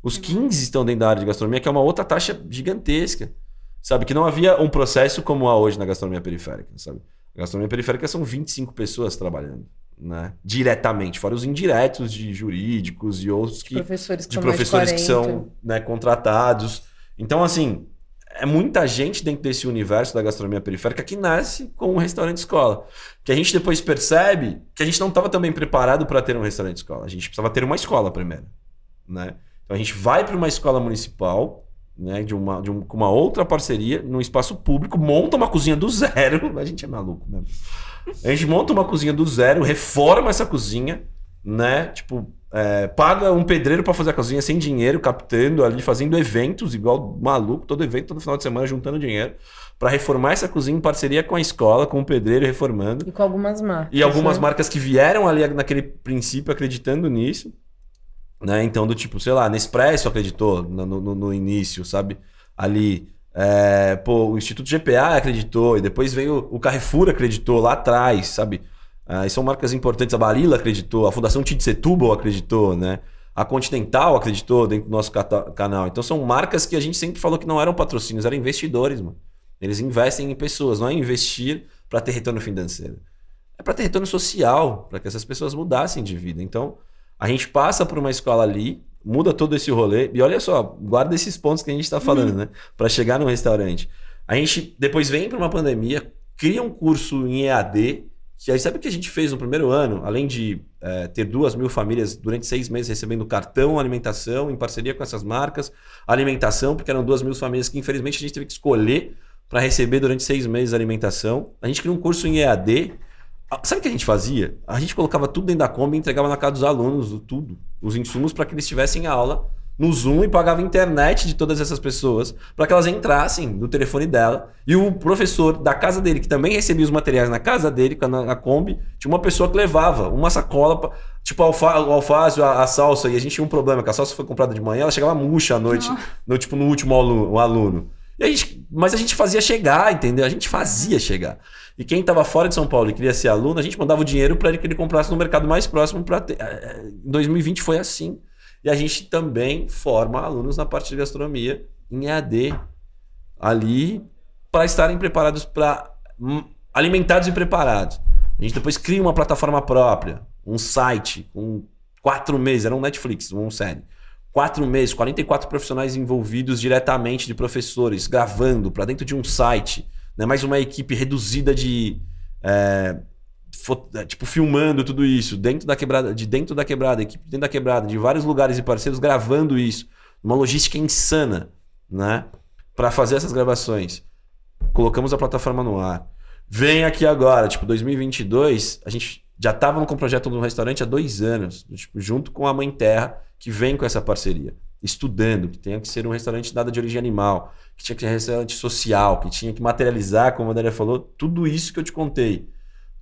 Os 15 estão dentro da área de gastronomia, que é uma outra taxa gigantesca. Sabe? Que não havia um processo como há hoje na gastronomia periférica, sabe? A gastronomia periférica são 25 pessoas trabalhando, né? Diretamente, fora os indiretos de jurídicos e outros que. Professores de professores que são né, contratados. Então, assim, é muita gente dentro desse universo da gastronomia periférica que nasce com um restaurante escola. Que a gente depois percebe que a gente não estava também preparado para ter um restaurante escola. A gente precisava ter uma escola primeiro. Né? Então a gente vai para uma escola municipal, né, de uma, de um, com uma outra parceria, num espaço público, monta uma cozinha do zero. A gente é maluco mesmo. A gente monta uma cozinha do zero, reforma essa cozinha, né? Tipo, é, paga um pedreiro para fazer a cozinha sem dinheiro, captando ali, fazendo eventos, igual maluco, todo evento, todo final de semana, juntando dinheiro, para reformar essa cozinha em parceria com a escola, com o pedreiro reformando. E com algumas marcas. E algumas né? marcas que vieram ali naquele princípio acreditando nisso. Né? Então, do tipo, sei lá, Nespresso acreditou no, no, no início, sabe? Ali. É, pô, o Instituto GPA acreditou, e depois veio o Carrefour acreditou lá atrás, sabe? Ah, e são marcas importantes. A Barilla acreditou, a Fundação Setúbal acreditou, né? A Continental acreditou dentro do nosso canal. Então são marcas que a gente sempre falou que não eram patrocínios, eram investidores, mano. Eles investem em pessoas, não é investir para ter retorno financeiro. É para ter retorno social, para que essas pessoas mudassem de vida. Então, a gente passa por uma escola ali, muda todo esse rolê. E olha só, guarda esses pontos que a gente está falando, uhum. né? Para chegar no restaurante. A gente depois vem para uma pandemia, cria um curso em EAD aí sabe o que a gente fez no primeiro ano? Além de é, ter duas mil famílias durante seis meses recebendo cartão, alimentação, em parceria com essas marcas, alimentação, porque eram duas mil famílias que infelizmente a gente teve que escolher para receber durante seis meses alimentação. A gente criou um curso em EAD. Ah, sabe o que a gente fazia? A gente colocava tudo dentro da Kombi e entregava na casa dos alunos, tudo, os insumos para que eles tivessem aula no Zoom e pagava internet de todas essas pessoas para que elas entrassem no telefone dela. E o professor da casa dele, que também recebia os materiais na casa dele, na, na Kombi, tinha uma pessoa que levava uma sacola, pra, tipo alfa, o alface, a, a, salsa. E a gente tinha um problema, que a salsa foi comprada de manhã, ela chegava murcha à noite, no, tipo no último aluno, aluno. A gente, mas a gente fazia chegar, entendeu? A gente fazia chegar. E quem estava fora de São Paulo e queria ser aluno, a gente mandava o dinheiro para ele que ele comprasse no mercado mais próximo. Pra ter. É, em 2020 foi assim. E a gente também forma alunos na parte de gastronomia em EAD ali para estarem preparados para hum, alimentados e preparados. A gente depois cria uma plataforma própria, um site com quatro meses, era um Netflix, um série. Quatro meses, 44 profissionais envolvidos diretamente de professores, gravando para dentro de um site né? mais uma equipe reduzida de. É, tipo, filmando tudo isso, dentro da quebrada, de dentro da quebrada, equipe dentro da quebrada, de vários lugares e parceiros gravando isso. Uma logística insana, né? Para fazer essas gravações. Colocamos a plataforma no ar. Vem aqui agora, tipo, 2022, a gente já estava com o projeto do restaurante há dois anos, tipo, junto com a Mãe Terra, que vem com essa parceria. Estudando, que tenha que ser um restaurante dado de origem animal, que tinha que ser restaurante social, que tinha que materializar, como a Adélia falou, tudo isso que eu te contei.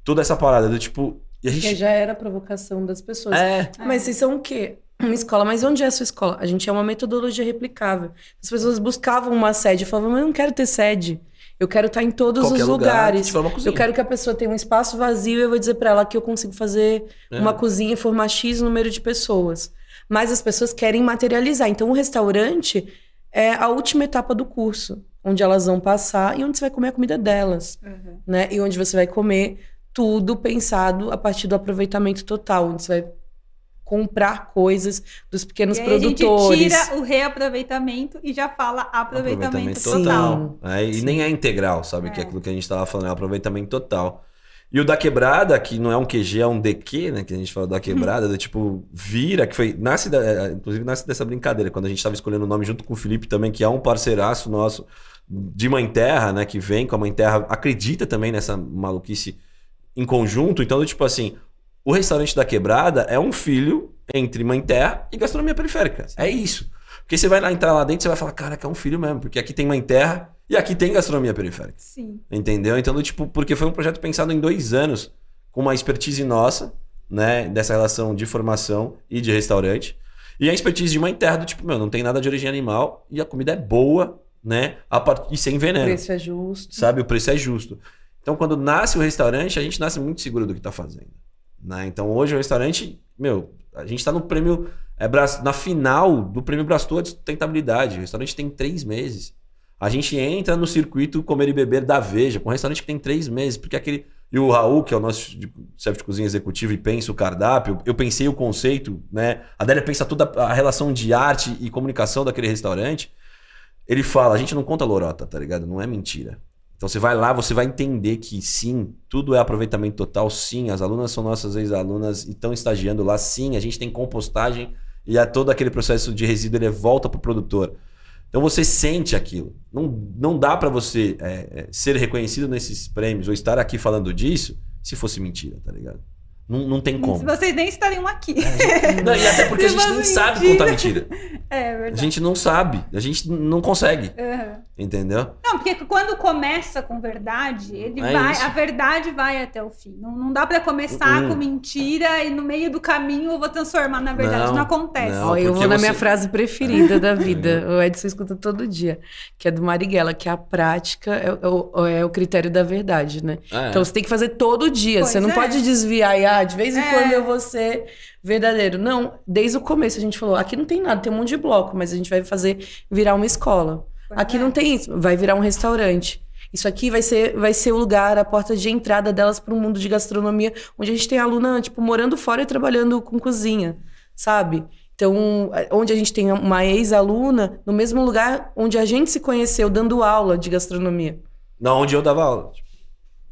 Toda essa parada do tipo. E a gente... Que já era a provocação das pessoas. É. Mas vocês são o quê? Uma escola, mas onde é a sua escola? A gente é uma metodologia replicável. As pessoas buscavam uma sede e falavam, mas eu não quero ter sede. Eu quero estar em todos Qualquer os lugares. eu quero que a pessoa tenha um espaço vazio e eu vou dizer para ela que eu consigo fazer é. uma cozinha e formar X número de pessoas. Mas as pessoas querem materializar. Então, o restaurante é a última etapa do curso, onde elas vão passar e onde você vai comer a comida delas, uhum. né? E onde você vai comer tudo pensado a partir do aproveitamento total, onde você vai comprar coisas dos pequenos e produtores. A gente tira o reaproveitamento e já fala aproveitamento, aproveitamento total. É, e nem é integral, sabe? É. Que é aquilo que a gente estava falando, é aproveitamento total. E o da quebrada, que não é um QG, é um DQ, né? Que a gente fala da quebrada, do tipo, vira, que foi. Nasce da, é, inclusive nasce dessa brincadeira, quando a gente estava escolhendo o nome junto com o Felipe também, que é um parceiraço nosso de Mãe Terra, né? Que vem com a Mãe Terra, acredita também nessa maluquice em conjunto. Então, tipo assim, o restaurante da quebrada é um filho entre Mãe Terra e gastronomia periférica. É isso. Porque você vai lá entrar lá dentro, você vai falar, cara, que é um filho mesmo, porque aqui tem Mãe Terra e aqui tem gastronomia periférica. Sim. Entendeu? Então, tipo, porque foi um projeto pensado em dois anos, com uma expertise nossa, né? Dessa relação de formação e de restaurante. E a expertise de uma terra do tipo, meu, não tem nada de origem animal e a comida é boa, né? A part... E sem veneno. O preço é justo. Sabe? O preço é justo. Então, quando nasce o restaurante, a gente nasce muito seguro do que está fazendo. Né? Então, hoje o restaurante, meu, a gente está no prêmio, é, na final do prêmio Brastor de sustentabilidade. O restaurante tem três meses. A gente entra no circuito comer e beber da Veja, com um restaurante que tem três meses, porque aquele. E o Raul, que é o nosso chefe de cozinha executivo e pensa o cardápio, eu pensei o conceito, né? A Adélia pensa toda a relação de arte e comunicação daquele restaurante. Ele fala, a gente não conta lorota, tá ligado? Não é mentira. Então você vai lá, você vai entender que sim, tudo é aproveitamento total, sim, as alunas são nossas ex-alunas e estão estagiando lá, sim, a gente tem compostagem e é todo aquele processo de resíduo ele volta para o produtor. Então você sente aquilo. Não, não dá para você é, é, ser reconhecido nesses prêmios ou estar aqui falando disso se fosse mentira, tá ligado? Não, não tem como. Vocês nem estariam aqui. É, não, e até porque a gente nem sabe contar mentira. É verdade. A gente não sabe. A gente não consegue. Uhum. Entendeu? Não, porque quando começa com verdade, ele é vai, a verdade vai até o fim. Não, não dá para começar uhum. com mentira e no meio do caminho eu vou transformar na verdade. Não, não acontece. Não, eu vou na minha frase preferida da vida. o Edson escuta todo dia, que é do Marighella, que a prática é, é, é o critério da verdade, né? Ah, então você tem que fazer todo dia. Pois você não pode desviar e ah, de vez em é. quando eu vou ser verdadeiro. Não, desde o começo a gente falou, aqui não tem nada, tem um monte de bloco, mas a gente vai fazer virar uma escola. Aqui não tem isso, vai virar um restaurante. Isso aqui vai ser, vai ser o lugar, a porta de entrada delas para o mundo de gastronomia, onde a gente tem aluna, tipo, morando fora e trabalhando com cozinha, sabe? Então, onde a gente tem uma ex-aluna, no mesmo lugar onde a gente se conheceu, dando aula de gastronomia. Na onde eu dava aula.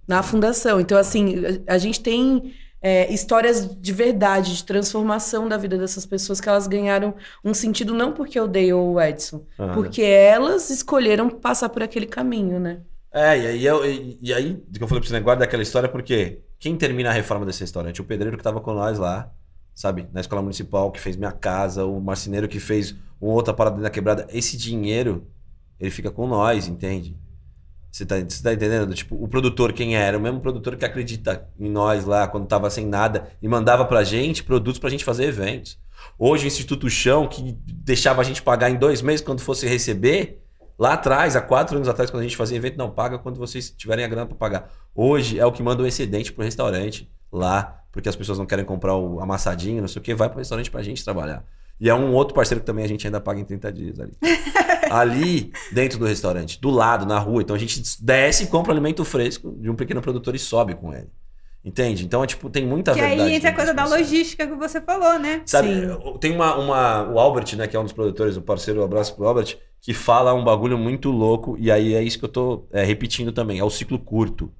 Na fundação. Então, assim, a, a gente tem é, histórias de verdade, de transformação da vida dessas pessoas, que elas ganharam um sentido não porque eu dei o Edson, uhum. porque elas escolheram passar por aquele caminho, né? É, e aí, eu, e, e aí que eu falei pra você, né, guarda aquela história, porque quem termina a reforma desse restaurante? O pedreiro que tava com nós lá, sabe, na escola municipal, que fez minha casa, o marceneiro que fez uma outra parada na quebrada. Esse dinheiro, ele fica com nós, entende? Você tá, você tá entendendo? Tipo, o produtor quem era? O mesmo produtor que acredita em nós lá quando tava sem nada e mandava pra gente produtos pra gente fazer eventos. Hoje o Instituto Chão, que deixava a gente pagar em dois meses quando fosse receber, Lá atrás, há quatro anos atrás, quando a gente fazia evento, não, paga quando vocês tiverem a grana para pagar. Hoje é o que manda o excedente pro restaurante lá, porque as pessoas não querem comprar o amassadinho, não sei o que, vai pro restaurante pra gente trabalhar. E é um outro parceiro que também a gente ainda paga em 30 dias ali. ali, dentro do restaurante, do lado, na rua. Então a gente desce, compra alimento fresco de um pequeno produtor e sobe com ele. Entende? Então, é, tipo, tem muita que verdade. E aí entra a coisa da logística que você falou, né? Sabe, Sim. tem uma, uma. O Albert, né, que é um dos produtores, o parceiro, um abraço pro Albert, que fala um bagulho muito louco, e aí é isso que eu tô é, repetindo também: é o ciclo curto.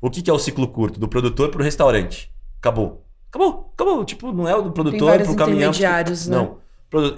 O que, que é o ciclo curto? Do produtor pro restaurante. Acabou. Acabou, acabou. Tipo, não é o do produtor pro caminhão. Intermediários, né? Não.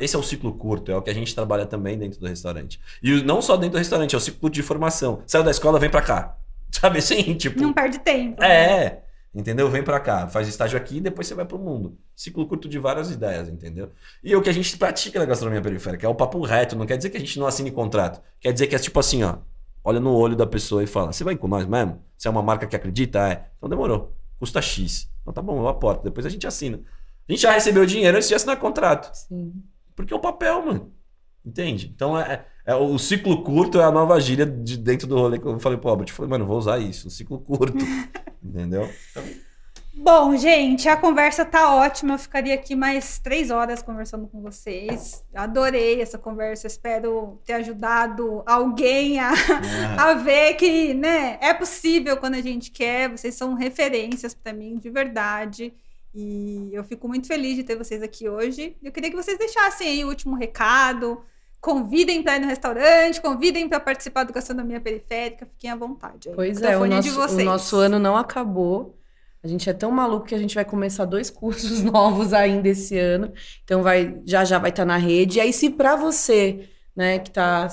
Esse é o ciclo curto, é o que a gente trabalha também dentro do restaurante. E não só dentro do restaurante, é o ciclo de formação. Saiu da escola, vem para cá. Sabe assim? Tipo. Não perde tempo. É. Né? Entendeu? Vem para cá, faz estágio aqui e depois você vai pro mundo. Ciclo curto de várias ideias, entendeu? E é o que a gente pratica na gastronomia periférica, é o papo reto. Não quer dizer que a gente não assine contrato. Quer dizer que é tipo assim, ó. Olha no olho da pessoa e fala: Você vai com nós mesmo? Você é uma marca que acredita? É. Então demorou. Custa X. Então tá bom, eu aporto. Depois a gente assina. A gente já recebeu o dinheiro antes de assinar contrato. Sim. Porque é o papel, mano. Entende? Então é, é, o ciclo curto é a nova gíria de dentro do rolê que eu falei pro Albert. Eu falei, mano, vou usar isso, o ciclo curto. Entendeu? Então... Bom, gente, a conversa tá ótima. Eu ficaria aqui mais três horas conversando com vocês. Adorei essa conversa. Espero ter ajudado alguém a, ah. a ver que né, é possível quando a gente quer. Vocês são referências para mim, de verdade. E eu fico muito feliz de ter vocês aqui hoje. Eu queria que vocês deixassem aí o último recado. Convidem para ir no restaurante, convidem para participar do Gastronomia Periférica. Fiquem à vontade. Aí. Pois é, o nosso, o nosso ano não acabou. A gente é tão maluco que a gente vai começar dois cursos novos ainda esse ano. Então vai já já vai estar tá na rede. E aí se para você, né, que está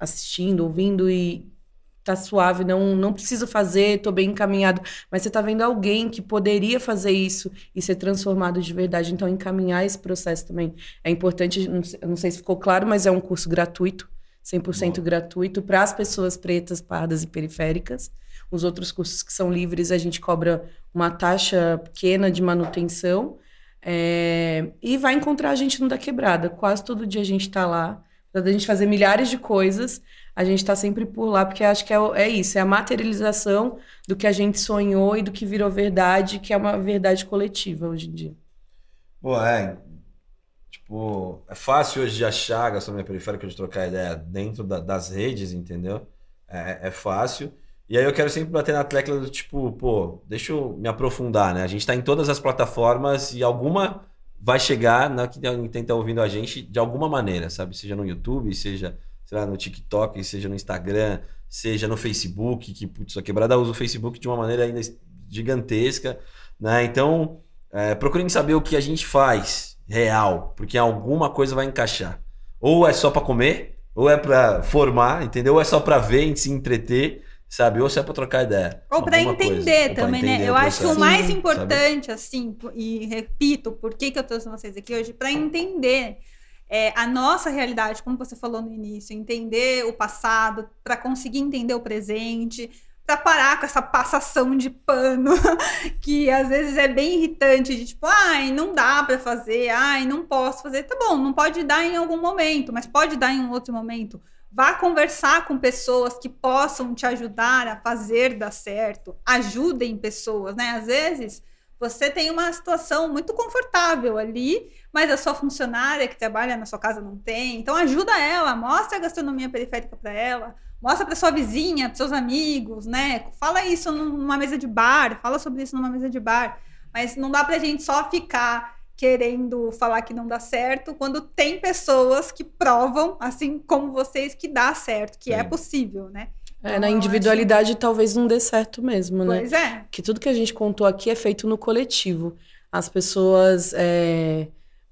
assistindo, ouvindo e tá suave, não não preciso fazer, tô bem encaminhado, mas você tá vendo alguém que poderia fazer isso e ser transformado de verdade, então encaminhar esse processo também é importante, não sei, não sei se ficou claro, mas é um curso gratuito, 100% Boa. gratuito para as pessoas pretas, pardas e periféricas. Os outros cursos que são livres, a gente cobra uma taxa pequena de manutenção. É, e vai encontrar a gente no Da Quebrada. Quase todo dia a gente está lá. Para a gente fazer milhares de coisas, a gente está sempre por lá, porque acho que é, é, isso, é a materialização do que a gente sonhou e do que virou verdade, que é uma verdade coletiva hoje em dia. Pô, é. Tipo, é fácil hoje de achar gastronomia periférica de trocar ideia dentro da, das redes, entendeu? É, é fácil. E aí eu quero sempre bater na tecla do tipo, pô, deixa eu me aprofundar, né? A gente está em todas as plataformas e alguma vai chegar na que quem está ouvindo a gente de alguma maneira, sabe? Seja no YouTube, seja sei lá, no TikTok, seja no Instagram, seja no Facebook, que putz, a quebrada usa o Facebook de uma maneira ainda gigantesca, né? Então, é, procurem saber o que a gente faz real, porque alguma coisa vai encaixar. Ou é só para comer, ou é para formar, entendeu? Ou é só para ver e se entreter sabe? Ou se é para trocar ideia. Ou para entender coisa. também, né? Eu acho que o mais importante, sabe? assim, e repito, por que, que eu trouxe vocês aqui hoje? Para entender é, a nossa realidade, como você falou no início, entender o passado, para conseguir entender o presente, para parar com essa passação de pano, que às vezes é bem irritante, de tipo, ai, não dá para fazer, ai, não posso fazer. Tá bom, não pode dar em algum momento, mas pode dar em um outro momento. Vá conversar com pessoas que possam te ajudar a fazer dar certo. Ajudem pessoas, né? Às vezes você tem uma situação muito confortável ali, mas a sua funcionária que trabalha na sua casa não tem. Então ajuda ela, mostra a gastronomia periférica para ela, mostra para sua vizinha, para seus amigos, né? Fala isso numa mesa de bar, fala sobre isso numa mesa de bar. Mas não dá pra gente só ficar querendo falar que não dá certo, quando tem pessoas que provam, assim como vocês, que dá certo, que é é possível, né? É, então, na individualidade acho... talvez não dê certo mesmo, né? Pois é. Que tudo que a gente contou aqui é feito no coletivo. As pessoas é,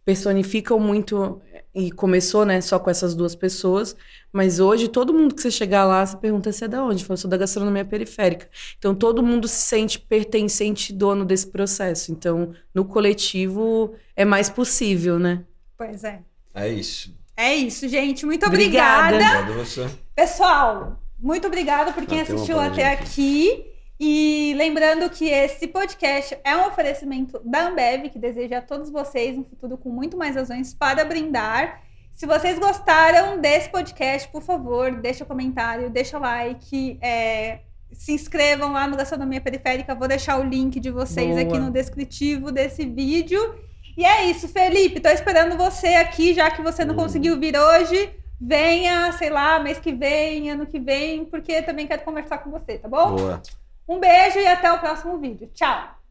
personificam muito e começou, né, só com essas duas pessoas, mas hoje todo mundo que você chegar lá, você pergunta se é da onde, eu sou da gastronomia periférica. Então todo mundo se sente pertencente dono desse processo. Então, no coletivo é mais possível, né? Pois é. É isso. É isso, gente. Muito obrigada. Obrigado você. Pessoal, muito obrigada por quem assistiu até aqui. E lembrando que esse podcast é um oferecimento da Ambev, que deseja a todos vocês um futuro com muito mais razões para brindar. Se vocês gostaram desse podcast, por favor, deixa comentário, deixa like, é, se inscrevam lá no Gastronomia Periférica. Vou deixar o link de vocês Boa. aqui no descritivo desse vídeo. E é isso, Felipe. Tô esperando você aqui, já que você não conseguiu vir hoje. Venha, sei lá, mês que vem, ano que vem, porque também quero conversar com você, tá bom? Boa. Um beijo e até o próximo vídeo. Tchau!